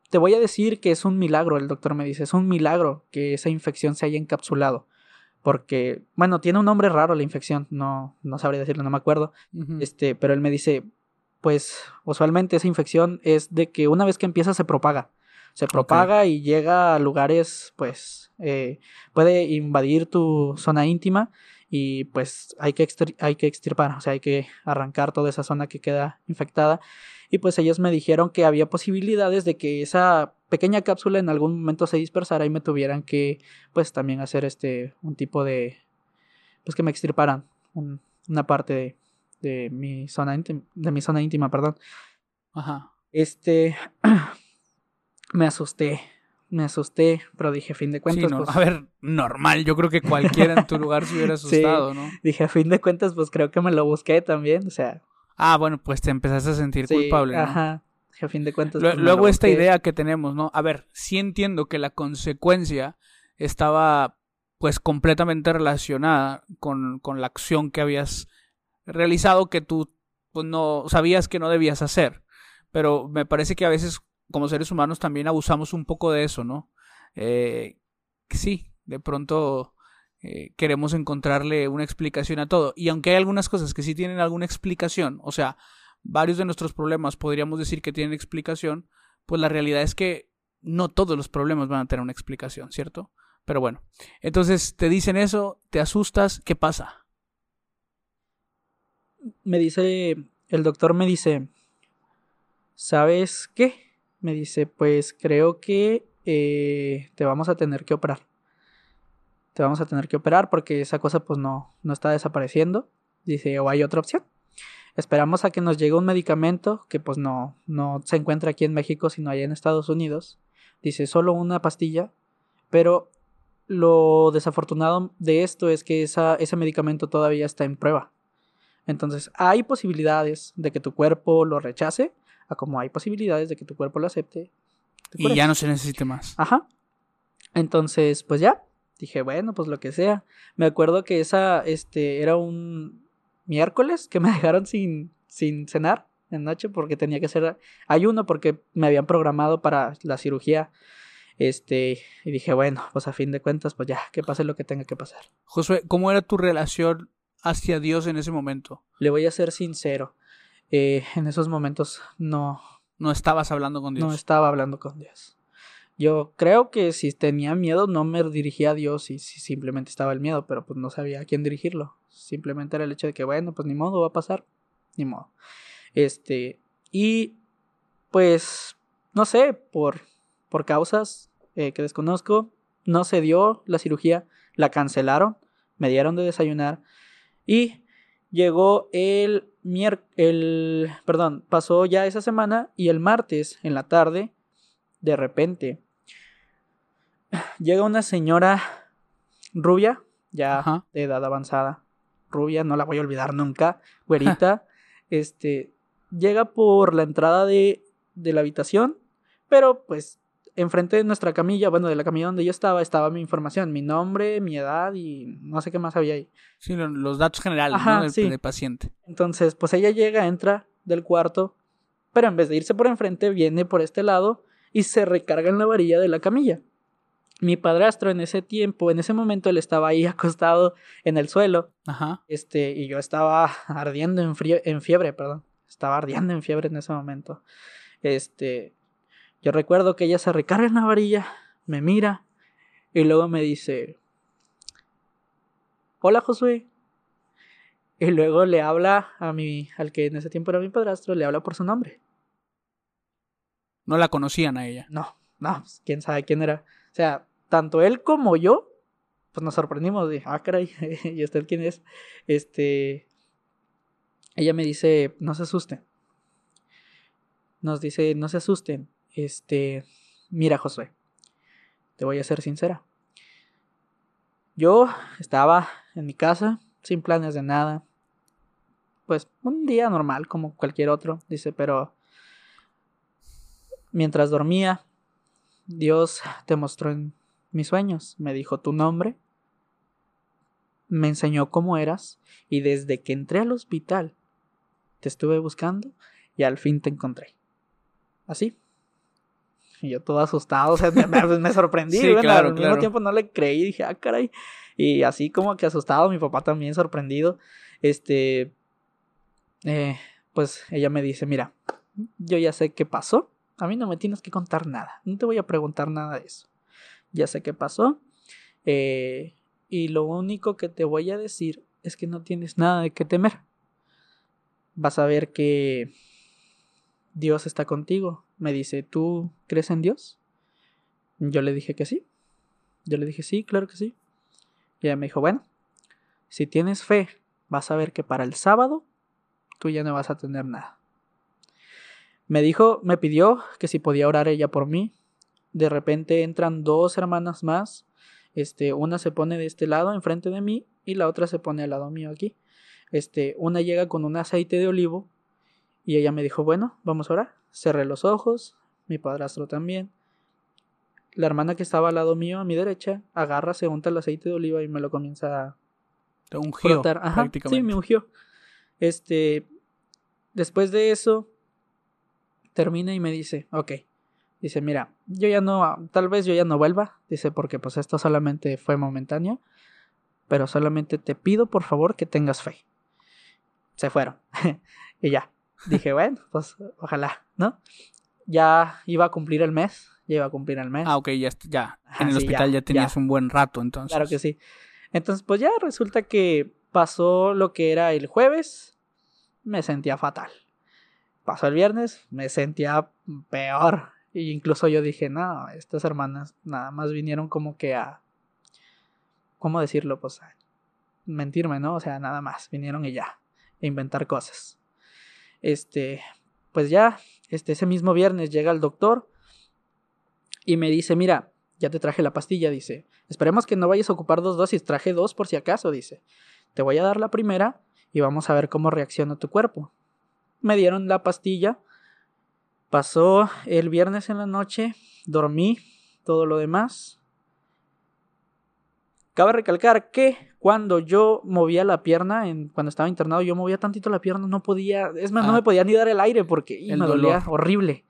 Te voy a decir que es un milagro, el doctor me dice, es un milagro que esa infección se haya encapsulado. Porque, bueno, tiene un nombre raro la infección, no, no sabría decirlo, no me acuerdo. Este, pero él me dice, pues usualmente esa infección es de que una vez que empieza se propaga. Se propaga y llega a lugares, pues, eh, puede invadir tu zona íntima y pues hay que, hay que extirpar, o sea, hay que arrancar toda esa zona que queda infectada. Y pues ellos me dijeron que había posibilidades de que esa pequeña cápsula en algún momento se dispersara y me tuvieran que, pues, también hacer este, un tipo de, pues, que me extirparan una parte de, de mi zona íntima, de mi zona íntima, perdón. Ajá. Este me asusté, me asusté, pero dije, a fin de cuentas, pues a ver, normal, yo creo que cualquiera en tu lugar se hubiera asustado, ¿no? Dije, a fin de cuentas, pues creo que me lo busqué también, o sea. Ah, bueno, pues te empezaste a sentir culpable, ¿no? Ajá. Dije, a fin de cuentas. Pues, luego esta idea que tenemos, ¿no? A ver, sí entiendo que la consecuencia estaba pues completamente relacionada con, con la acción que habías realizado que tú pues, no sabías que no debías hacer. Pero me parece que a veces como seres humanos también abusamos un poco de eso, ¿no? Eh, sí, de pronto eh, queremos encontrarle una explicación a todo. Y aunque hay algunas cosas que sí tienen alguna explicación, o sea, varios de nuestros problemas podríamos decir que tienen explicación, pues la realidad es que no todos los problemas van a tener una explicación, ¿cierto? Pero bueno, entonces te dicen eso, te asustas, ¿qué pasa? Me dice, el doctor me dice, ¿sabes qué? Me dice, pues creo que eh, te vamos a tener que operar. Te vamos a tener que operar porque esa cosa pues no, no está desapareciendo. Dice, o hay otra opción. Esperamos a que nos llegue un medicamento que pues no, no se encuentra aquí en México, sino allá en Estados Unidos. Dice, solo una pastilla, pero lo desafortunado de esto es que esa, ese medicamento todavía está en prueba. Entonces, hay posibilidades de que tu cuerpo lo rechace, a como hay posibilidades de que tu cuerpo lo acepte. Y ya no se necesite más. Ajá. Entonces, pues ya. Dije, bueno, pues lo que sea. Me acuerdo que esa, este, era un miércoles que me dejaron sin, sin cenar en noche porque tenía que hacer ayuno porque me habían programado para la cirugía. Este, y dije, bueno, pues a fin de cuentas, pues ya, que pase lo que tenga que pasar. Josué, ¿cómo era tu relación hacia Dios en ese momento? Le voy a ser sincero. Eh, en esos momentos no. No estabas hablando con Dios. No estaba hablando con Dios. Yo creo que si tenía miedo no me dirigía a Dios y si simplemente estaba el miedo, pero pues no sabía a quién dirigirlo. Simplemente era el hecho de que bueno, pues ni modo va a pasar, ni modo. Este, y pues no sé, por por causas eh, que desconozco, no se dio la cirugía, la cancelaron, me dieron de desayunar y llegó el miércoles, perdón, pasó ya esa semana y el martes en la tarde, de repente, llega una señora rubia, ya de edad avanzada, rubia, no la voy a olvidar nunca, güerita, este, llega por la entrada de, de la habitación, pero pues enfrente de nuestra camilla, bueno, de la camilla donde yo estaba, estaba mi información, mi nombre, mi edad y no sé qué más había ahí. Sí, los datos generales ¿no? del, paciente. Entonces, pues ella llega, entra del cuarto, pero en vez de irse por enfrente, viene por este lado y se recarga en la varilla de la camilla. Mi padrastro en ese tiempo, en ese momento, él estaba ahí acostado en el suelo. Ajá. Este, y yo estaba ardiendo en, en fiebre, perdón. Estaba ardiendo en fiebre en ese momento. Este, yo recuerdo que ella se recarga en la varilla, me mira y luego me dice, hola Josué. Y luego le habla a mi, al que en ese tiempo era mi padrastro, le habla por su nombre. No la conocían a ella. No, no, pues, quién sabe quién era. O sea, tanto él como yo, pues nos sorprendimos ah, caray, ¿y usted quién es? Este, ella me dice, no se asusten. Nos dice, no se asusten. Este, mira Josué, te voy a ser sincera. Yo estaba en mi casa, sin planes de nada. Pues un día normal, como cualquier otro, dice, pero mientras dormía, Dios te mostró en mis sueños, me dijo tu nombre, me enseñó cómo eras y desde que entré al hospital te estuve buscando y al fin te encontré. Así. Y yo todo asustado, o sea, me, sorprendí. Sí, claro, al mismo tiempo no le creí, dije, ah, caray. Y así como que asustado, mi papá también sorprendido. Este, eh, pues ella me dice, mira, yo ya sé qué pasó, a mí no me tienes que contar nada, no te voy a preguntar nada de eso. Ya sé qué pasó. Eh, y lo único que te voy a decir es que no tienes nada de qué temer. Vas a ver que Dios está contigo. Me dice, ¿tú crees en Dios? Yo le dije que sí. Yo le dije, sí, claro que sí. Y ella me dijo, bueno, si tienes fe, vas a ver que para el sábado tú ya no vas a tener nada. Me dijo, me pidió que si podía orar ella por mí. De repente entran dos hermanas más. Este, una se pone de este lado enfrente de mí y la otra se pone al lado mío aquí. Este, una llega con un aceite de olivo y ella me dijo, bueno, vamos a orar. Cerré los ojos, mi padrastro también. La hermana que estaba al lado mío, a mi derecha, agarra, se unta el aceite de oliva y me lo comienza a Te ungió, Ajá, sí, me ungió. Este, después de eso, termina y me dice, ok, dice, mira, yo ya no, tal vez yo ya no vuelva, dice, porque pues esto solamente fue momentáneo, pero solamente te pido por favor que tengas fe. Se fueron. y ya, dije, bueno, pues ojalá, ¿no? Ya iba a cumplir el mes, ya iba a cumplir el mes. Ah, ok, ya, ya. en el hospital ya, tenías un buen rato entonces. Claro que sí. Entonces, pues ya resulta que pasó lo que era el jueves, me sentía fatal pasó el viernes, me sentía peor. E incluso yo dije, no, estas hermanas nada más vinieron como que a... ¿Cómo decirlo? Pues a mentirme, ¿no? O sea, nada más, vinieron y ya, a inventar cosas. Este, pues ya, este, ese mismo viernes llega el doctor y me dice, mira, ya te traje la pastilla, dice, esperemos que no vayas a ocupar dos dosis, traje dos por si acaso, dice, te voy a dar la primera y vamos a ver cómo reacciona tu cuerpo me dieron la pastilla. Pasó el viernes en la noche, dormí, todo lo demás. Cabe recalcar que cuando yo movía la pierna, en, cuando estaba internado, yo movía tantito la pierna, no podía, es más, no ah. me podía ni dar el aire porque me dolía horrible.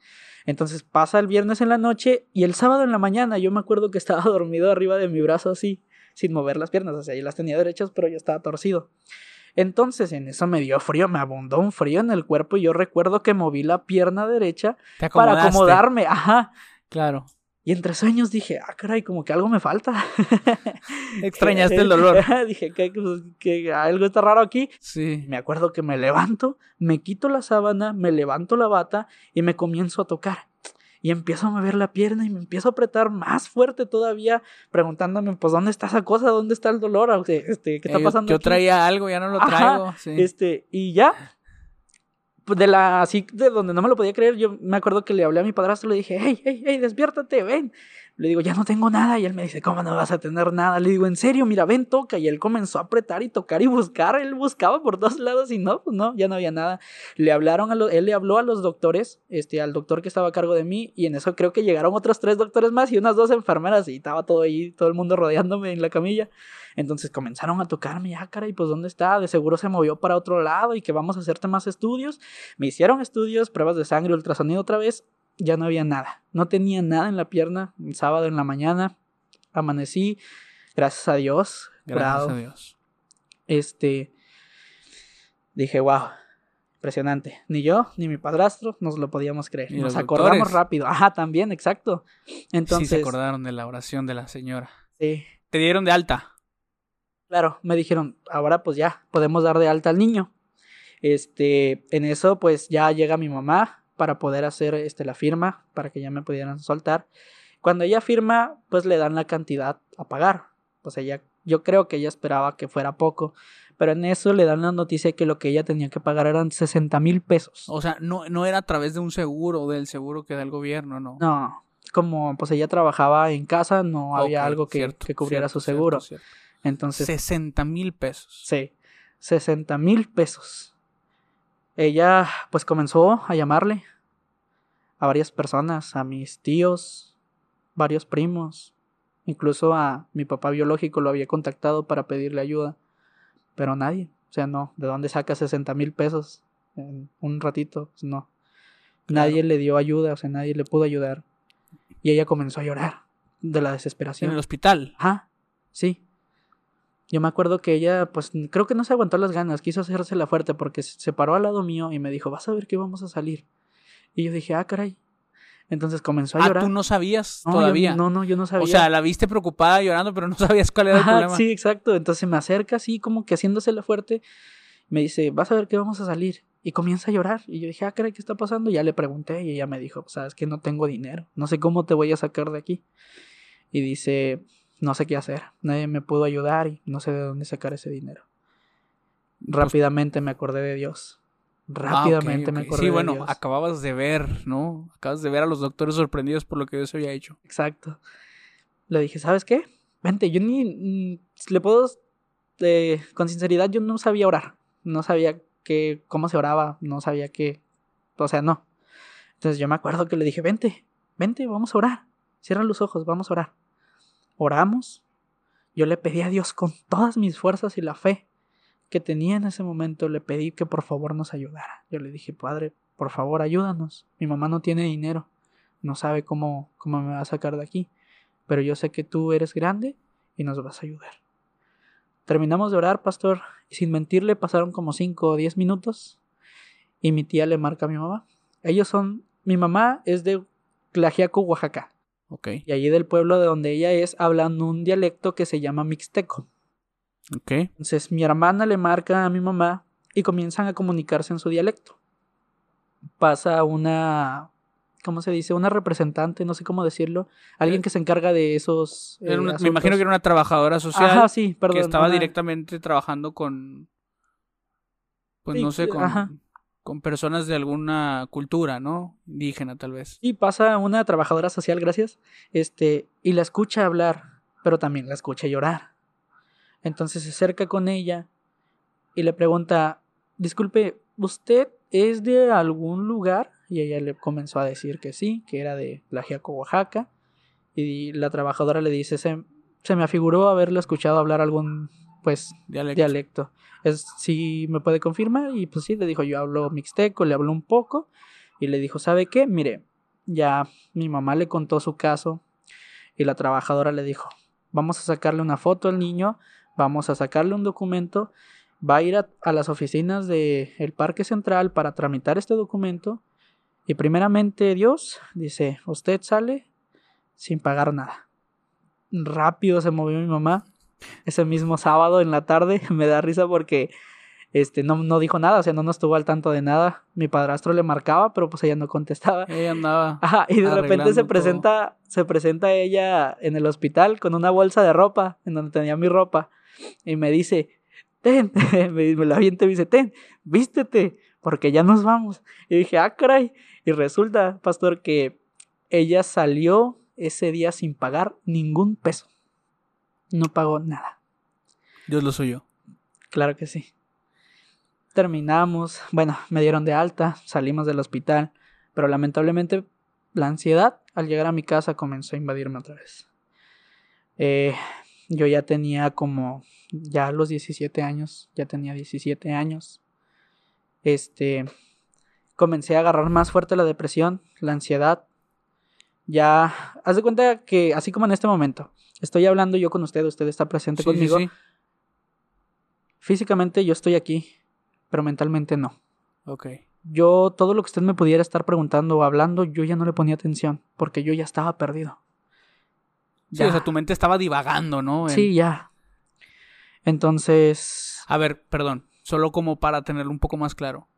Entonces pasa el viernes en la noche y el sábado en la mañana yo me acuerdo que estaba dormido arriba de mi brazo así, sin mover las piernas, o sea, yo las tenía derechas, pero yo estaba torcido. Entonces en eso me dio frío, me abundó un frío en el cuerpo y yo recuerdo que moví la pierna derecha para acomodarme, ajá. Claro. Y entre sueños dije, ah, caray, como que algo me falta. Extrañaste el dolor. dije que, pues, que, algo está raro aquí. Sí. Me acuerdo que me levanto, me quito la sábana, me levanto la bata y me comienzo a tocar y empiezo a mover la pierna y me empiezo a apretar más fuerte todavía, preguntándome, pues, ¿dónde está esa cosa? ¿Dónde está el dolor? Este, ¿Qué está pasando? yo traía algo, ya no lo traigo. Este, y ya, de la, así, de donde no me lo podía creer, yo me acuerdo que le hablé a mi padrastro, le dije, hey, hey, hey, despiértate, ven. Le digo, ya no tengo nada. Y él me dice, ¿cómo no vas a tener nada? Le digo, en serio, mira, ven, toca. Y él comenzó a apretar y tocar y buscar. Él buscaba por todos lados y no, pues no, ya no había nada. Le hablaron él le habló a los doctores, este, al doctor que estaba a cargo de mí. Y en eso creo que llegaron otros tres doctores más y unas dos enfermeras. Y estaba todo ahí, todo el mundo rodeándome en la camilla. Entonces comenzaron a tocarme, ya, cara, y pues ¿dónde está? De seguro se movió para otro lado y que vamos a hacerte más estudios. Me hicieron estudios, pruebas de sangre, ultrasonido otra vez ya no había nada. No tenía nada en la pierna. El sábado en la mañana amanecí. Gracias a Dios. Gracias a Dios. Este. Dije, wow. Impresionante. Ni yo, ni mi padrastro nos lo podíamos creer. Nos acordamos rápido. Ajá, también, exacto. Entonces. Sí, se acordaron de la oración de la señora. Sí. ¿Te dieron de alta? Claro, me dijeron, ahora pues ya, podemos dar de alta al niño. Este, en eso, pues ya llega mi mamá, para poder hacer este, la firma, para que ya me pudieran soltar. Cuando ella firma, pues le dan la cantidad a pagar. Pues ella, yo creo que ella esperaba que fuera poco, pero en eso le dan la noticia que lo que ella tenía que pagar eran 60 mil pesos. O sea, no, no era a través de un seguro, del seguro que da el gobierno, ¿no? No, como pues ella trabajaba en casa, no había algo que, que cubriera su seguro. Entonces... 60 mil pesos. Sí, 60 mil pesos ella pues comenzó a llamarle a varias personas, a mis tíos, varios primos, incluso a mi papá biológico lo había contactado para pedirle ayuda, pero nadie, o sea, no, ¿de dónde saca 60 mil pesos en un ratito? Pues no, nadie le dio ayuda, o sea, nadie le pudo ayudar. Y ella comenzó a llorar de la desesperación. En el hospital. Ajá, sí. Yo me acuerdo que ella, pues creo que no se aguantó las ganas, quiso hacérsela fuerte porque se paró al lado mío y me dijo, vas a ver que vamos a salir. Y yo dije, ah, caray. Entonces comenzó a Ah, llorar. tú no sabías No, yo- todavía. no, no, yo no sabía. O sea, la viste preocupada llorando, pero no sabías cuál era el problema. sí, exacto. Entonces me acerca así como que haciéndosela fuerte. Me dice, vas a ver que vamos a salir. Y comienza a llorar. Y yo dije, ah, caray, ¿qué está pasando? Y ya le pregunté y ella me dijo, sabes que no tengo dinero. No sé cómo te voy a sacar de aquí. Y dice, no sé qué hacer. Nadie me pudo ayudar y no sé de dónde sacar ese dinero. Rápidamente me acordé de Dios. Pues Ah, ok, Rápidamente me acordé Sí, de bueno, Dios. acababas de ver, ¿no? Acabas de ver a los doctores sorprendidos por lo que Dios había hecho. Exacto. Le dije, ¿sabes qué? Vente, yo ni... mm, le puedo... eh, con sinceridad, yo no sabía orar. No sabía que, cómo se oraba. No sabía que... O sea, no. Entonces yo me acuerdo que le dije, vente, vente, vamos a orar. Cierra los ojos, vamos a orar. Oramos. Yo le pedí a Dios con todas mis fuerzas y la fe que tenía en ese momento, le pedí que por favor nos ayudara. Yo le dije, Padre, por favor, ayúdanos. Mi mamá no tiene dinero, no sabe cómo, cómo me va a sacar de aquí, pero yo sé que tú eres grande y nos vas a ayudar. Terminamos de orar, pastor, y sin mentirle pasaron como 5 o 10 minutos y mi tía le marca a mi mamá. Ellos son, mi mamá es de Tlaxiaco, Oaxaca, Ok, y allí del pueblo de donde ella es hablan un dialecto que se llama mixteco. ok. Entonces mi hermana le marca a mi mamá y comienzan a comunicarse en su dialecto. Pasa una, ¿cómo se dice? Una representante, no sé cómo decirlo, alguien que se encarga de esos. Eh, una- me imagino que era una trabajadora social Ajá, sí, perdón. que estaba una- directamente trabajando con, pues Sí, no sé, con, ajá. Con personas de alguna cultura, ¿no? Indígena tal vez. Y pasa una trabajadora social, gracias, este, y la escucha hablar, pero también la escucha llorar. Entonces se acerca con ella y le pregunta, disculpe, ¿usted es de algún lugar? Y ella le comenzó a decir que sí, que era de Tlaxiaco, Oaxaca. Y la trabajadora le dice, se, se me afiguró haberle escuchado hablar algún, pues, Dialecto. dialecto. Es, si me puede confirmar. Y pues sí, le dijo, yo hablo mixteco, le habló un poco. Y le dijo, ¿sabe qué? Mire, ya mi mamá le contó su caso. Y la trabajadora le dijo, vamos a sacarle una foto al niño, vamos a sacarle un documento, va a ir a, a las oficinas del Parque Central para tramitar este documento. Y primeramente Dios dice, usted sale sin pagar nada. Rápido se movió mi mamá ese mismo sábado en la tarde. Me da risa porque este, no, no dijo nada, o sea, no nos estuvo al tanto de nada. Mi padrastro le marcaba, pero pues ella no contestaba. Ella andaba. Ajá, y de repente se todo. presenta, se presenta ella en el hospital con una bolsa de ropa, en donde tenía mi ropa, y me dice, ten, me, me la avienta y me dice, ten, vístete, porque ya nos vamos. Y dije, ah, caray. Y resulta, pastor, que ella salió ese día sin pagar ningún peso. No pagó nada. Dios lo suyo. Claro que sí. Terminamos, bueno, me dieron de alta, salimos del hospital, pero lamentablemente la ansiedad al llegar a mi casa comenzó a invadirme otra vez. Eh, yo ya tenía como, ya a los 17 años, ya tenía 17 años. Este, comencé a agarrar más fuerte la depresión, la ansiedad. Ya, haz de cuenta que así como en este momento, estoy hablando yo con usted, usted está presente Sí, sí, conmigo. sí. Físicamente yo estoy aquí, pero mentalmente no. Ok. Yo, todo lo que usted me pudiera estar preguntando o hablando, yo ya no le ponía atención, porque yo ya estaba perdido. Sí, o sea, tu mente estaba divagando, ¿no? En- Sí, ya. Entonces, A ver, perdón, solo como para tenerlo un poco más claro.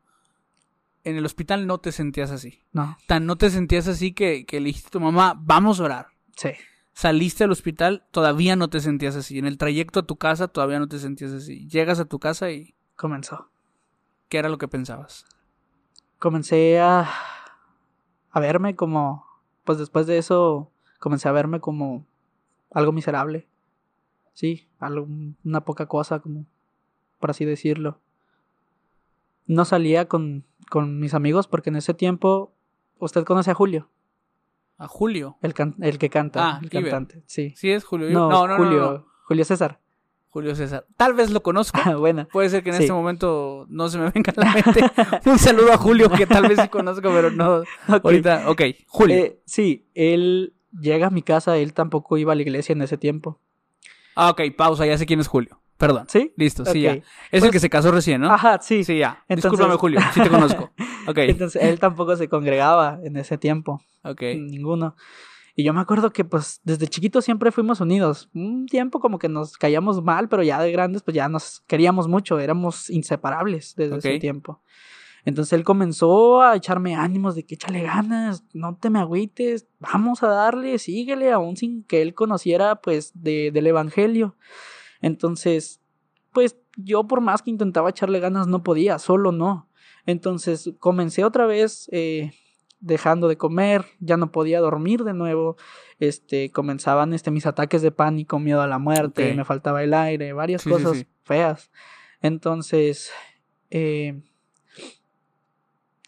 En el hospital no te sentías así. no, Tan no te sentías así que, que le dijiste a tu mamá, vamos a orar. sí, Saliste al hospital, todavía no te sentías así. En el trayecto a tu casa, todavía no te sentías así. Llegas a tu casa y comenzó. ¿qué era lo que pensabas? Comencé a, a verme como, pues después de eso, comencé a verme como algo miserable. Sí, algo, una poca cosa, como, por así decirlo. No salía con, con mis amigos porque en ese tiempo ¿Usted conoce a Julio? A Julio. El, can- el que canta, Ah, el Iber. cantante. Sí. Sí, es Julio. No, no, no, Julio, no. Julio César. Julio César. Tal vez lo conozco. Ah, buena. Puede ser que en Sí. este momento no se me venga a la mente. Un saludo a Julio, que tal vez sí conozco, pero no. Ahorita, ok, Julio. Eh, sí, él llega a mi casa, él tampoco iba a la iglesia en ese tiempo. ah, ok, pausa, ya sé quién es Julio. Perdón. ¿Sí? Listo, sí, ya. Es el Pues- que se casó recién, ¿no? Ajá, sí. Sí, ya. Entonces- Discúlpame, Julio, sí te conozco. Ok, Entonces, él tampoco se congregaba en ese tiempo. ok. Ninguno. Y yo me acuerdo que pues desde chiquitos siempre fuimos unidos. Un tiempo como que nos caíamos mal, pero ya de grandes pues ya nos queríamos mucho, éramos inseparables desde ese tiempo. Entonces él comenzó a echarme ánimos de que échale ganas, no te me agüites, vamos a darle, síguele, aún sin que él conociera pues de, del evangelio. Entonces, pues yo por más que intentaba echarle ganas no podía, solo no. Entonces comencé otra vez eh, dejando de comer, ya no podía dormir de nuevo, este, comenzaban este, mis ataques de pánico, miedo a la muerte, me faltaba el aire, varias Sí, cosas sí. feas. Entonces, eh,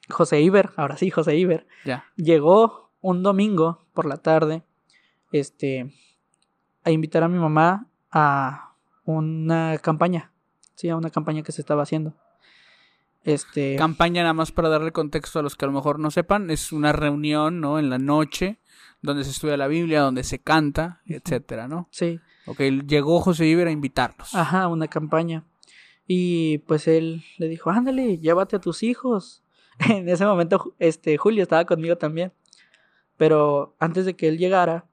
José Iber, ahora sí, José Iber, llegó un domingo por la tarde, este, a invitar a mi mamá a una campaña, sí, a una campaña que se estaba haciendo. Este, Campaña nada más para darle contexto a los que a lo mejor no sepan, es una reunión, ¿no? En la noche, donde se estudia la Biblia, donde se canta, etcétera, ¿no? sí, Ok, llegó José Iber a invitarlos. Ajá, una campaña. Y pues él le dijo, ándale, llévate a tus hijos. En ese momento, este, Julio estaba conmigo también. Pero antes de que él llegara,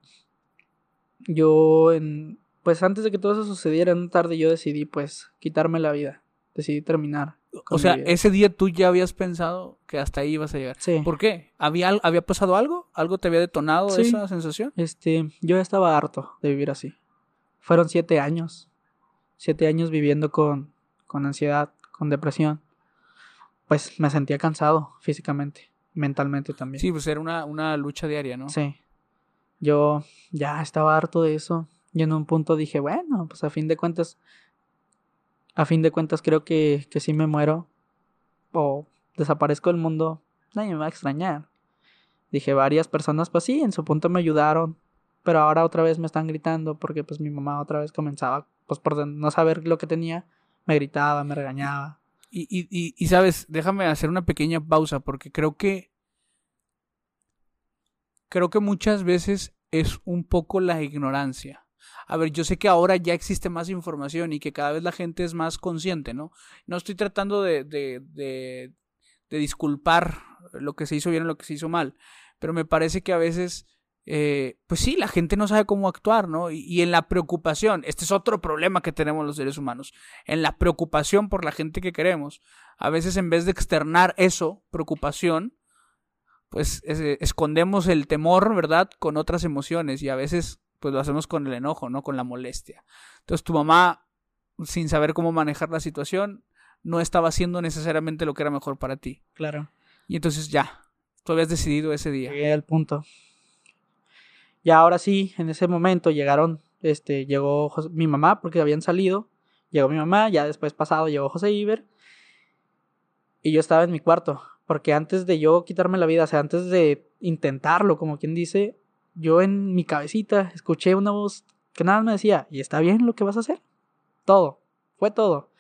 yo, en, pues antes de que todo eso sucediera en una tarde, yo decidí pues quitarme la vida. Decidí terminar. o sea, ese día tú ya habías pensado que hasta ahí ibas a llegar. Sí. ¿Por qué? ¿Había, ¿Había pasado algo? ¿Algo te había detonado Sí. esa sensación? Este, yo ya estaba harto de vivir así. Fueron siete años. Siete años viviendo con, con ansiedad, con depresión. Pues me sentía cansado físicamente, mentalmente también. Sí, pues era una, una lucha diaria, ¿no? Sí. Yo ya estaba harto de eso. Y en un punto dije, bueno, pues a fin de cuentas, a fin de cuentas creo que, que si me muero o desaparezco del mundo, nadie me va a extrañar. Dije, varias personas, pues sí, en su punto me ayudaron, pero ahora otra vez me están gritando porque pues mi mamá otra vez comenzaba, pues por no saber lo que tenía, me gritaba, me regañaba. Y, y, y, y, sabes, déjame hacer una pequeña pausa porque creo que creo que muchas veces es un poco la ignorancia. A ver, yo sé que ahora ya existe más información y que cada vez la gente es más consciente, ¿no? No estoy tratando de, de, de, de disculpar lo que se hizo bien o lo que se hizo mal, pero me parece que a veces, eh, pues sí, la gente no sabe cómo actuar, ¿no? Y, en la preocupación, este es otro problema que tenemos los seres humanos, en la preocupación por la gente que queremos, a veces en vez de externar eso, preocupación, pues es- escondemos el temor, ¿verdad? Con otras emociones y a veces pues lo hacemos con el enojo, ¿no? Con la molestia. Entonces tu mamá, sin saber cómo manejar la situación, no estaba haciendo necesariamente lo que era mejor para ti. Claro. Y entonces ya, tú habías decidido ese día. Llegué al punto. Y ahora sí, en ese momento llegaron, este, llegó mi mamá porque habían salido. Llegó mi mamá, ya después pasado llegó José Iber. Y yo estaba en mi cuarto, porque antes de yo quitarme la vida, o sea, antes de intentarlo, como quien dice, yo en mi cabecita escuché una voz que nada más me decía, ¿y está bien lo que vas a hacer? Todo, fue todo.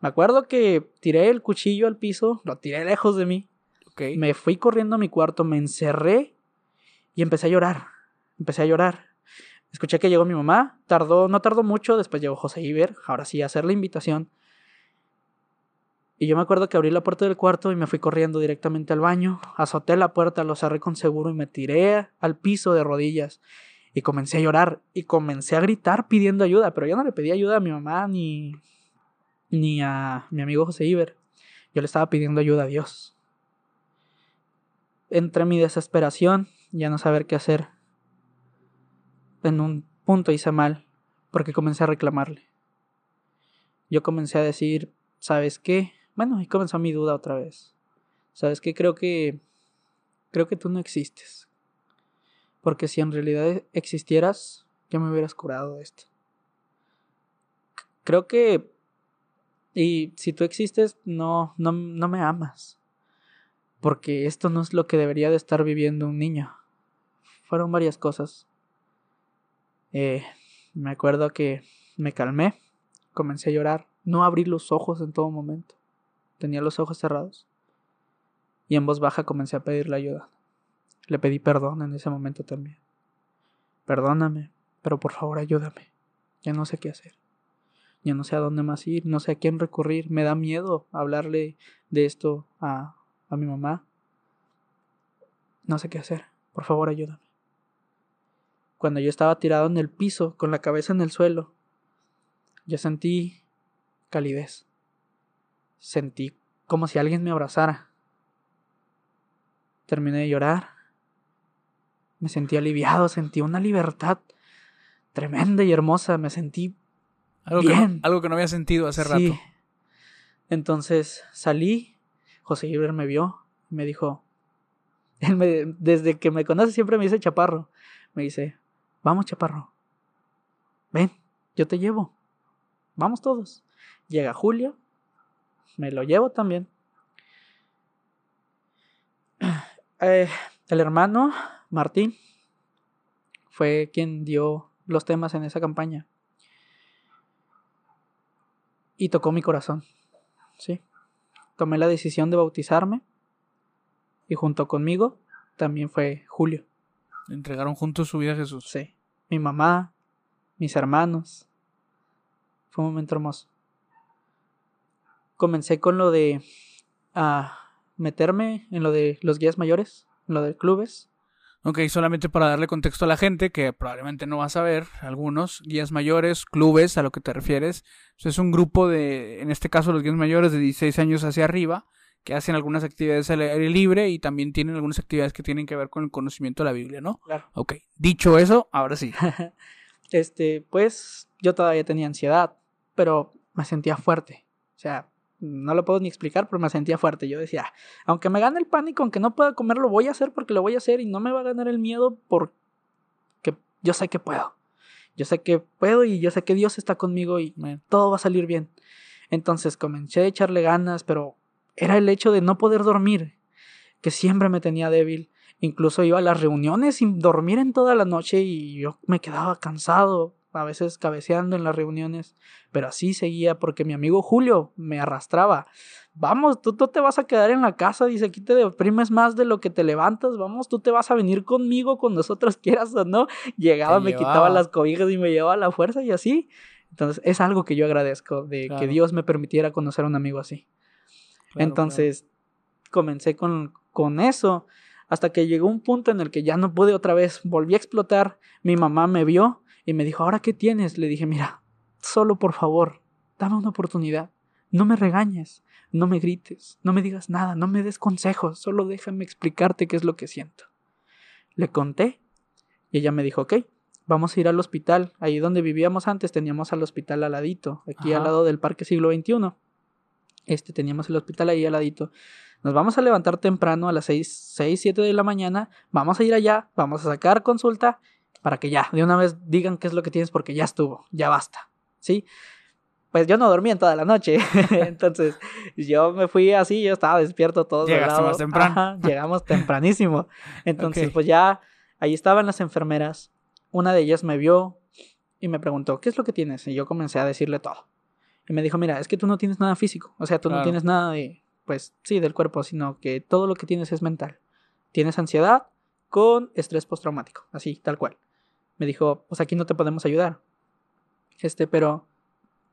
Me acuerdo que tiré el cuchillo al piso, lo tiré lejos de mí. Me fui corriendo a mi cuarto, me encerré y empecé a llorar. Empecé a llorar. Escuché que llegó mi mamá, tardó, no tardó mucho, después llegó José Iber, ahora sí, a hacer la invitación. Y yo me acuerdo que abrí la puerta del cuarto y me fui corriendo directamente al baño, azoté la puerta, lo cerré con seguro y me tiré al piso de rodillas. Y comencé a llorar y comencé a gritar pidiendo ayuda, pero yo no le pedí ayuda a mi mamá ni, ni a mi amigo José Iber. Yo le estaba pidiendo ayuda a Dios entre mi desesperación, ya no saber qué hacer. En un punto hice mal, porque comencé a reclamarle. Yo comencé a decir, ¿sabes qué? Bueno, y comenzó mi duda otra vez. ¿Sabes qué? Creo que creo que tú no existes. Porque si en realidad existieras, ya me hubieras curado de esto. Creo que y si tú existes, no no, no me amas porque esto no es lo que debería de estar viviendo un niño. Fueron varias cosas. Eh, me acuerdo que me calmé, comencé a llorar, no abrí los ojos en todo momento, tenía los ojos cerrados y en voz baja comencé a pedirle ayuda. Le pedí perdón en ese momento también. Perdóname, pero por favor ayúdame. Ya no sé qué hacer. Ya no sé a dónde más ir, no sé a quién recurrir. Me da miedo hablarle de esto a, a mi mamá. No sé qué hacer. Por favor ayúdame. Cuando yo estaba tirado en el piso, con la cabeza en el suelo, yo sentí calidez. Sentí como si alguien me abrazara. Terminé de llorar. Me sentí aliviado, sentí una libertad tremenda y hermosa. Me sentí algo bien. Que no, algo que no había sentido hace sí. rato. Entonces salí, José Gilbert me vio y me dijo, él me, desde que me conoce siempre me dice chaparro, me dice, vamos chaparro, ven, yo te llevo, vamos todos. Llega Julio, me lo llevo también. Eh, el hermano Martín fue quien dio los temas en esa campaña. Y tocó mi corazón. Sí. Tomé la decisión de bautizarme. Y junto conmigo también fue Julio. Entregaron juntos su vida a Jesús. Sí. Mi mamá, mis hermanos. Fue un momento hermoso. Comencé con lo de a meterme en lo de los guías mayores, en lo de clubes. Ok, solamente para darle contexto a la gente que probablemente no va a saber, algunos guías mayores, clubes, a lo que te refieres, es un grupo de, en este caso los guías mayores de 16 años hacia arriba, que hacen algunas actividades al aire libre y también tienen algunas actividades que tienen que ver con el conocimiento de la Biblia, ¿no? Claro. Ok, dicho eso, ahora sí. este, pues yo todavía tenía ansiedad, pero me sentía fuerte. O sea, no lo puedo ni explicar, pero me sentía fuerte. Yo decía, aunque me gane el pánico, aunque no pueda comer, lo voy a hacer porque lo voy a hacer y no me va a ganar el miedo porque yo sé que puedo. Yo sé que puedo y yo sé que Dios está conmigo y todo va a salir bien. Entonces comencé a echarle ganas, pero era el hecho de no poder dormir, que siempre me tenía débil. Incluso iba a las reuniones sin dormir en toda la noche y yo me quedaba cansado, a veces cabeceando en las reuniones, pero así seguía porque mi amigo Julio me arrastraba. Vamos, tú, tú te vas a quedar en la casa, dice, aquí te deprimes más de lo que te levantas, vamos, tú te vas a venir conmigo con nosotros quieras o no. Llegaba, me quitaba las cobijas y me llevaba a la fuerza y así. Entonces es algo que yo agradezco, de que. Dios me permitiera conocer a un amigo así. Claro, Entonces comencé con, con eso hasta que llegó un punto en el que ya no pude otra vez, volví a explotar, mi mamá me vio y me dijo, ¿ahora qué tienes? Le dije, mira, solo por favor, dame una oportunidad, no me regañes, no me grites, no me digas nada, no me des consejos, solo déjame explicarte qué es lo que siento. Le conté y ella me dijo, ok, vamos a ir al hospital, ahí donde vivíamos antes teníamos al hospital al ladito, aquí al lado del Parque Siglo XXI. Este, teníamos el hospital ahí al ladito. Nos vamos a levantar temprano a las 6, 6, 7 de la mañana. Vamos a ir allá, vamos a sacar consulta para que ya, de una vez digan qué es lo que tienes porque ya estuvo, ya basta. ¿Sí? Pues yo no dormí en toda la noche. Entonces, yo me fui así, yo estaba despierto todo. Llegaste más temprano. Ajá, llegamos tempranísimo. Entonces, pues ya ahí estaban las enfermeras. Una de ellas me vio y me preguntó, ¿qué es lo que tienes? Y yo comencé a decirle todo. Y me dijo, mira, es que tú no tienes nada físico. O sea, tú no tienes nada de, pues sí, del cuerpo, sino que todo lo que tienes es mental. Tienes ansiedad con estrés postraumático, así, tal cual. Me dijo, pues aquí no te podemos ayudar. Este, pero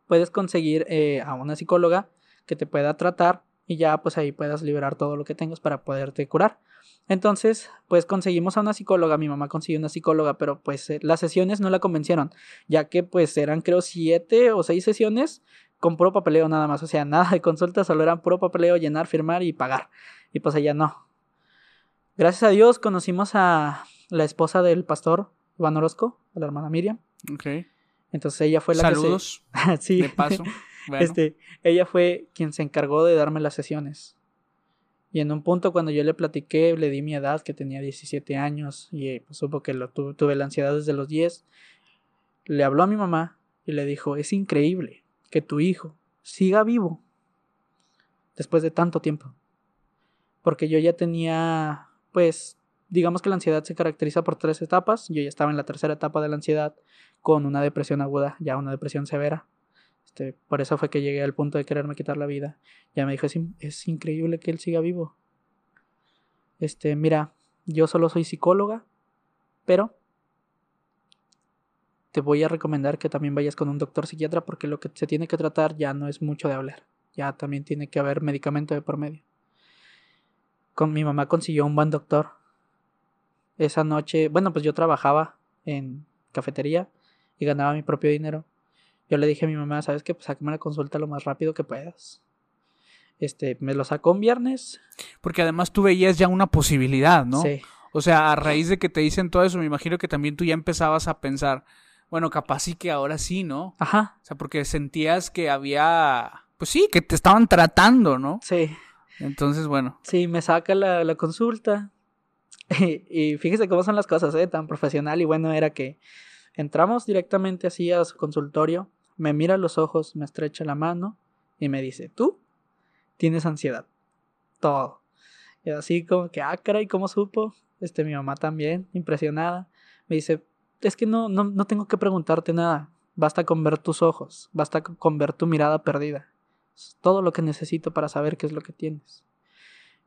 puedes conseguir eh, a una psicóloga que te pueda tratar y ya pues ahí puedas liberar todo lo que tengas para poderte curar. Entonces, pues conseguimos a una psicóloga, mi mamá consiguió una psicóloga, pero pues eh, las sesiones no la convencieron, ya que pues eran creo siete o seis sesiones con puro papeleo nada más, o sea, nada de consulta, solo eran puro papeleo, llenar, firmar y pagar. Y pues ella no. Gracias a Dios conocimos a la esposa del pastor Iván Orozco, a la hermana Miriam. Ok. Entonces ella fue la Saludos, que se... sí. de paso. Bueno, Este, ella fue quien se encargó de darme las sesiones. Y en un punto cuando yo le platiqué, le di mi edad, que tenía 17 años, y eh, pues, supo que lo tu- tuve la ansiedad desde los 10, le habló a mi mamá y le dijo, es increíble que tu hijo siga vivo después de tanto tiempo. porque yo ya tenía, pues, digamos que la ansiedad se caracteriza por tres etapas. Yo ya estaba en la tercera etapa de la ansiedad con una depresión aguda, ya una depresión severa. Este, por eso fue que llegué al punto de quererme quitar la vida. Ya me dijo, es, es increíble que él siga vivo. Este, mira, yo solo soy psicóloga, pero te voy a recomendar que también vayas con un doctor psiquiatra porque lo que se tiene que tratar ya no es mucho de hablar. Ya también tiene que haber medicamento de por medio. Con mi mamá consiguió un buen doctor. Esa noche, bueno, pues yo trabajaba en cafetería y ganaba mi propio dinero. Yo le dije a mi mamá, ¿sabes qué? Pues sácame la consulta lo más rápido que puedas. Este, me lo sacó un viernes. Porque además tú veías ya una posibilidad, ¿no? Sí. O sea, a raíz de que te dicen todo eso, me imagino que también tú ya empezabas a pensar, bueno, capaz sí que ahora sí, ¿no? Ajá. O sea, porque sentías que había, pues sí, que te estaban tratando, ¿no? Sí. Entonces, bueno. Sí, me saca la, la consulta. y fíjese cómo son las cosas, ¿eh? Tan profesional y bueno era que entramos directamente así a su consultorio, me mira a los ojos, me estrecha la mano y me dice, tú tienes ansiedad. Todo. Y así como que, ah, caray, ¿cómo supo? Este, mi mamá también, impresionada. Me dice, es que no, no, no tengo que preguntarte nada. Basta con ver tus ojos, basta con ver tu mirada perdida. Es todo lo que necesito para saber qué es lo que tienes.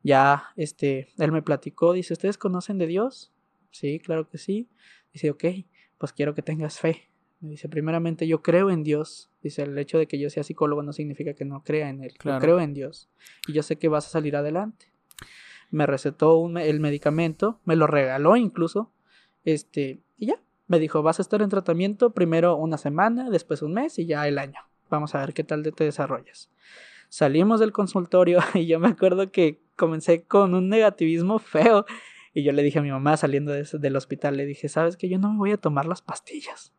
Ya, este, él me platicó, dice, ¿ustedes conocen de Dios? Sí, claro que sí. Dice, ok, pues quiero que tengas fe. Me dice, primeramente yo creo en Dios. Dice, el hecho de que yo sea psicólogo no significa que no crea en Él. Yo creo en Dios. Y yo sé que vas a salir adelante. Me recetó un, el medicamento, me lo regaló incluso. Este, y ya, me dijo, vas a estar en tratamiento primero una semana, después un mes y ya el año. Vamos a ver qué tal te desarrollas. Salimos del consultorio y yo me acuerdo que comencé con un negativismo feo. Y yo le dije a mi mamá saliendo de, del hospital, le dije, ¿sabes que Yo no me voy a tomar las pastillas.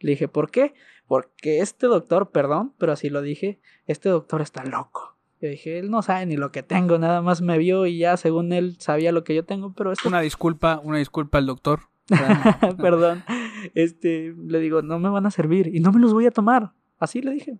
Le dije, ¿por qué? Porque este doctor, perdón, pero así lo dije, este doctor está loco. Yo dije, él no sabe ni lo que tengo, nada más me vio y ya según él sabía lo que yo tengo, pero es Una disculpa, una disculpa al doctor. perdón. Este, le digo, no me van a servir y no me los voy a tomar. Así le dije.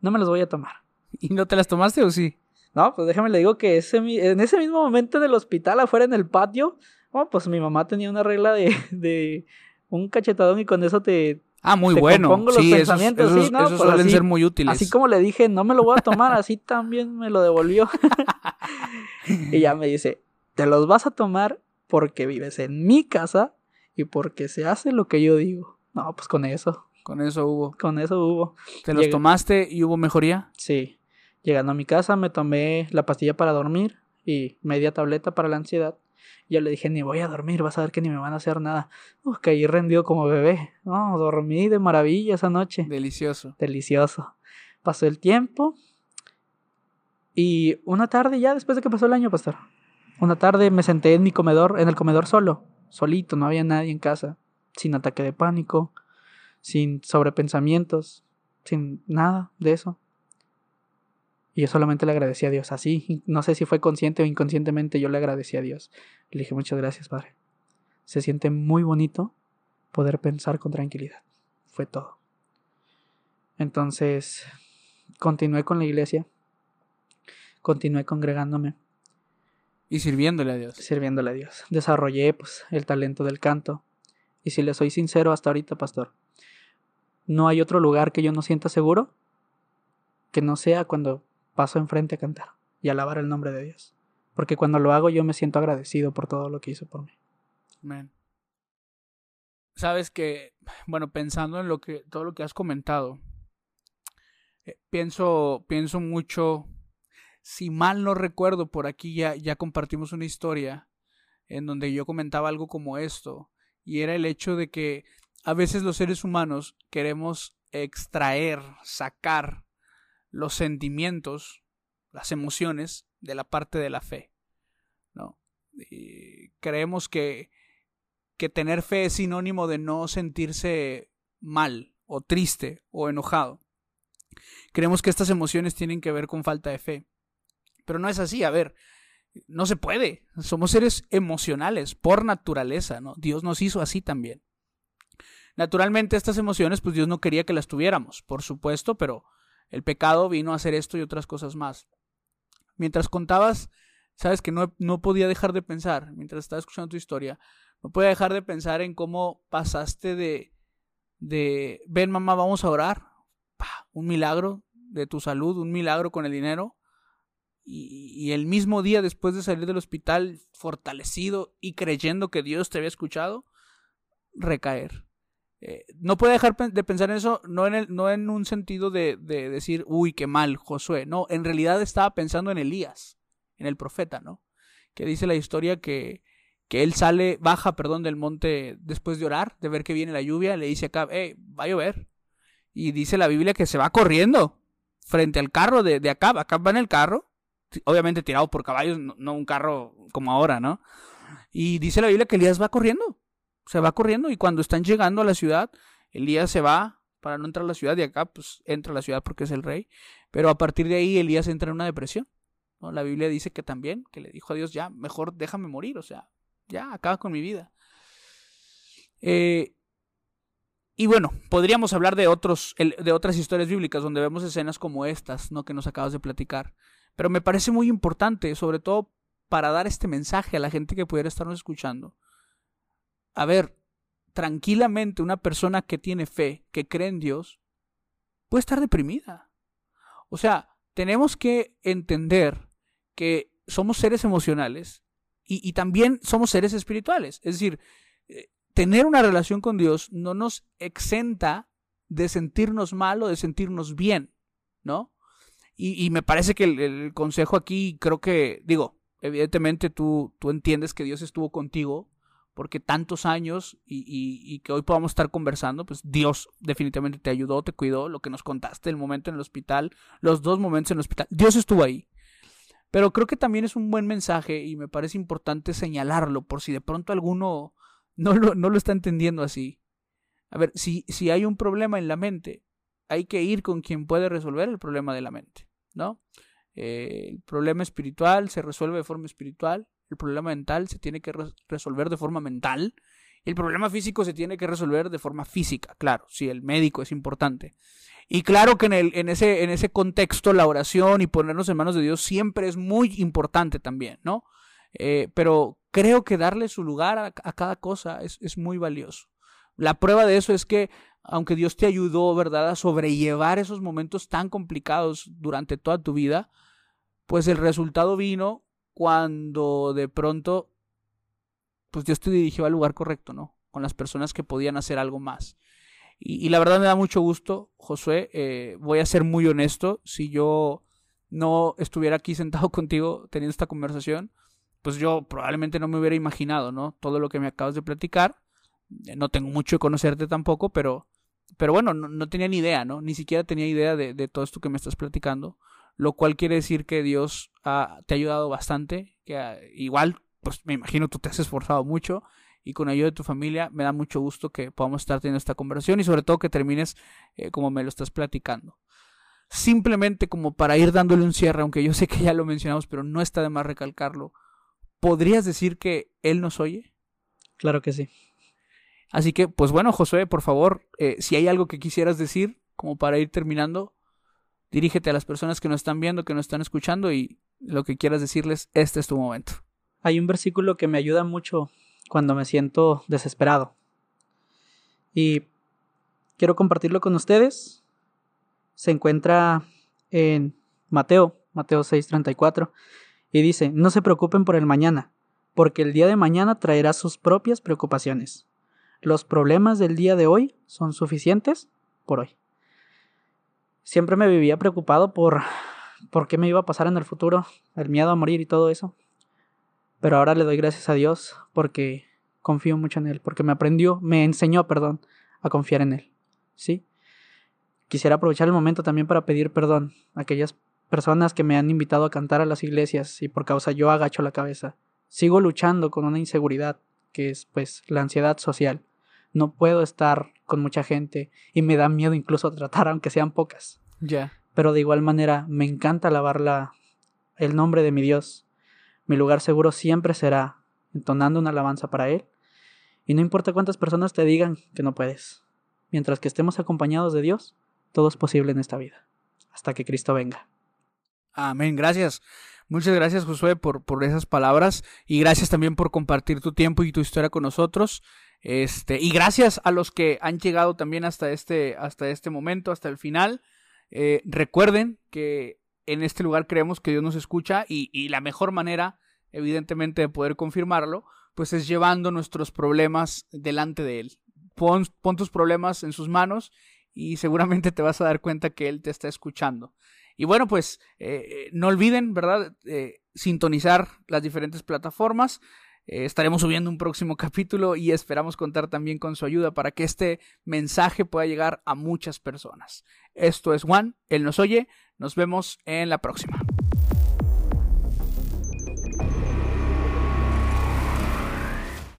No me los voy a tomar. ¿Y no te las tomaste o sí? No, pues déjame le digo que ese, en ese mismo momento del hospital, afuera en el patio, oh, pues mi mamá tenía una regla de, de un cachetadón y con eso te... Ah, muy bueno. Los sí, pensamientos. Esos, sí, ¿no? Pues suelen ser muy útiles. Así como le dije, no me lo voy a tomar, así también me lo devolvió. y ya me dice, te los vas a tomar porque vives en mi casa y porque se hace lo que yo digo. No, pues con eso. Con eso hubo. Con eso hubo. ¿Te los tomaste y hubo mejoría? Sí. Llegando a mi casa me tomé la pastilla para dormir y media tableta para la ansiedad. Yo le dije, ni voy a dormir, vas a ver que ni me van a hacer nada. Uf, caí rendido como bebé. No, dormí de maravilla esa noche. Delicioso. Delicioso. Pasó el tiempo. Y una tarde, ya después de que pasó el año, pastor. Una tarde me senté en mi comedor, en el comedor solo, solito, no había nadie en casa, sin ataque de pánico, sin sobrepensamientos, sin nada de eso. Y yo solamente le agradecí a Dios, así, no sé si fue consciente o inconscientemente, yo le agradecí a Dios. Le dije, muchas gracias, Padre. Se siente muy bonito poder pensar con tranquilidad. Fue todo. Entonces, continué con la iglesia, continué congregándome. Y sirviéndole a Dios. Sirviéndole a Dios. Desarrollé pues, el talento del canto. Y si le soy sincero hasta ahorita, pastor, no hay otro lugar que yo no sienta seguro que no sea cuando paso enfrente a cantar y alabar el nombre de Dios. Porque cuando lo hago yo me siento agradecido por todo lo que hizo por mí. Amén. Sabes que, bueno, pensando en lo que, todo lo que has comentado, eh, pienso, pienso mucho, si mal no recuerdo, por aquí ya, ya compartimos una historia en donde yo comentaba algo como esto, y era el hecho de que a veces los seres humanos queremos extraer, sacar los sentimientos, las emociones de la parte de la fe. ¿no? creemos que, que tener fe es sinónimo de no sentirse mal o triste o enojado. Creemos que estas emociones tienen que ver con falta de fe. Pero no es así, a ver, no se puede. Somos seres emocionales por naturaleza, ¿no? Dios nos hizo así también. Naturalmente estas emociones, pues Dios no quería que las tuviéramos, por supuesto, pero el pecado vino a hacer esto y otras cosas más. mientras contabas, sabes que no, no podía dejar de pensar, mientras estaba escuchando tu historia, no podía dejar de pensar en cómo pasaste de, de ven mamá, vamos a orar, un milagro de tu salud, un milagro con el dinero, y, el mismo día después de salir del hospital fortalecido y creyendo que Dios te había escuchado, recaer. Eh, no puede dejar de pensar en eso, no en, no en un sentido de, de, decir, uy, qué mal, Josué. No, en realidad estaba pensando en Elías, en el profeta, ¿no? Que dice la historia que, que él sale, baja, perdón, del monte después de orar, de ver que viene la lluvia, le dice acá, hey, va a llover. Y dice la Biblia que se va corriendo frente al carro de, de Acab. Acab va en el carro obviamente tirado por caballos, no, un carro como ahora, ¿no? Y dice la Biblia que Elías va corriendo, se va corriendo y cuando están llegando a la ciudad, Elías se va para no entrar a la ciudad y acá pues entra a la ciudad porque es el rey, pero a partir de ahí Elías entra en una depresión. La Biblia dice que también, que le dijo a Dios, ya, mejor déjame morir, o sea, ya, acaba con mi vida. Eh, y bueno, podríamos hablar de, otros, de otras historias bíblicas donde vemos escenas como estas, ¿no? Que nos acabas de platicar. Pero me parece muy importante, sobre todo para dar este mensaje a la gente que pudiera estarnos escuchando. A ver, tranquilamente una persona que tiene fe, que cree en Dios, puede estar deprimida. O sea, tenemos que entender que somos seres emocionales y, también somos seres espirituales. Es decir, eh, tener una relación con Dios no nos exenta de sentirnos mal o de sentirnos bien, ¿no? Y, me parece que el, consejo aquí, creo que, digo, evidentemente tú, tú entiendes que Dios estuvo contigo, porque tantos años y, que hoy podamos estar conversando, pues Dios definitivamente te ayudó, te cuidó, lo que nos contaste, el momento en el hospital, los dos momentos en el hospital, Dios estuvo ahí. Pero creo que también es un buen mensaje y me parece importante señalarlo por si de pronto alguno no lo, está entendiendo así. A ver, si, si hay un problema en la mente, hay que ir con quien puede resolver el problema de la mente. ¿no? Eh, el problema espiritual se resuelve de forma espiritual, el problema mental se tiene que resolver de forma mental, el problema físico se tiene que resolver de forma física, claro, si el médico es importante. Y claro que en, el, en, ese, en ese contexto la oración y ponernos en manos de Dios siempre es muy importante también, ¿no? Eh, pero creo que darle su lugar a, a cada cosa es, es muy valioso. La prueba de eso es que aunque Dios te ayudó, ¿verdad?, a sobrellevar esos momentos tan complicados durante toda tu vida, pues el resultado vino cuando de pronto, pues Dios te dirigió al lugar correcto, ¿no? Con las personas que podían hacer algo más. Y, la verdad me da mucho gusto, Josué, eh, voy a ser muy honesto, si yo no estuviera aquí sentado contigo teniendo esta conversación, pues yo probablemente no me hubiera imaginado, ¿no? Todo lo que me acabas de platicar. Eh, no tengo mucho de conocerte tampoco, pero, pero bueno, no, tenía ni idea, ¿no? Ni siquiera tenía idea de, todo esto que me estás platicando, lo cual quiere decir que Dios te ha ayudado bastante, que ah, igual, pues me imagino tú te has esforzado mucho y con ayuda de tu familia me da mucho gusto que podamos estar teniendo esta conversación y sobre todo que termines eh, como me lo estás platicando. Simplemente como para ir dándole un cierre, aunque yo sé que ya lo mencionamos, pero no está de más recalcarlo, ¿podrías decir que Él nos oye? Claro que sí. Así que, pues bueno, Josué, por favor, eh, si hay algo que quisieras decir, como para ir terminando, dirígete a las personas que nos están viendo, que nos están escuchando y lo que quieras decirles, este es tu momento. Hay un versículo que me ayuda mucho cuando me siento desesperado. Y quiero compartirlo con ustedes. Se encuentra en Mateo, Mateo 6:34, y dice, no se preocupen por el mañana, porque el día de mañana traerá sus propias preocupaciones. Los problemas del día de hoy son suficientes por hoy. Siempre me vivía preocupado por por qué me iba a pasar en el futuro, el miedo a morir y todo eso. Pero ahora le doy gracias a Dios porque confío mucho en Él, porque me aprendió, me enseñó, perdón, a confiar en Él. ¿Sí? Quisiera aprovechar el momento también para pedir perdón a aquellas personas que me han invitado a cantar a las iglesias y por causa yo agacho la cabeza. Sigo luchando con una inseguridad que es pues la ansiedad social no puedo estar con mucha gente y me da miedo incluso tratar aunque sean pocas. Ya. Pero de igual manera me encanta alabar la, el nombre de mi Dios. Mi lugar seguro siempre será entonando una alabanza para Él. Y no importa cuántas personas te digan que no puedes. Mientras que estemos acompañados de Dios, todo es posible en esta vida. Hasta que Cristo venga. Amén, gracias. Muchas gracias, Josué, por, por esas palabras y gracias también por compartir tu tiempo y tu historia con nosotros. Este, y gracias a los que han llegado también hasta este, hasta este momento, hasta el final. Eh, recuerden que en este lugar creemos que Dios nos escucha y, la mejor manera, evidentemente, de poder confirmarlo, pues es llevando nuestros problemas delante de Él. Pon, tus problemas en sus manos y seguramente te vas a dar cuenta que Él te está escuchando. Y bueno, pues eh, no olviden, ¿verdad? Eh, sintonizar las diferentes plataformas. Eh, estaremos subiendo un próximo capítulo y esperamos contar también con su ayuda para que este mensaje pueda llegar a muchas personas. Esto es Juan, Él nos oye. Nos vemos en la próxima.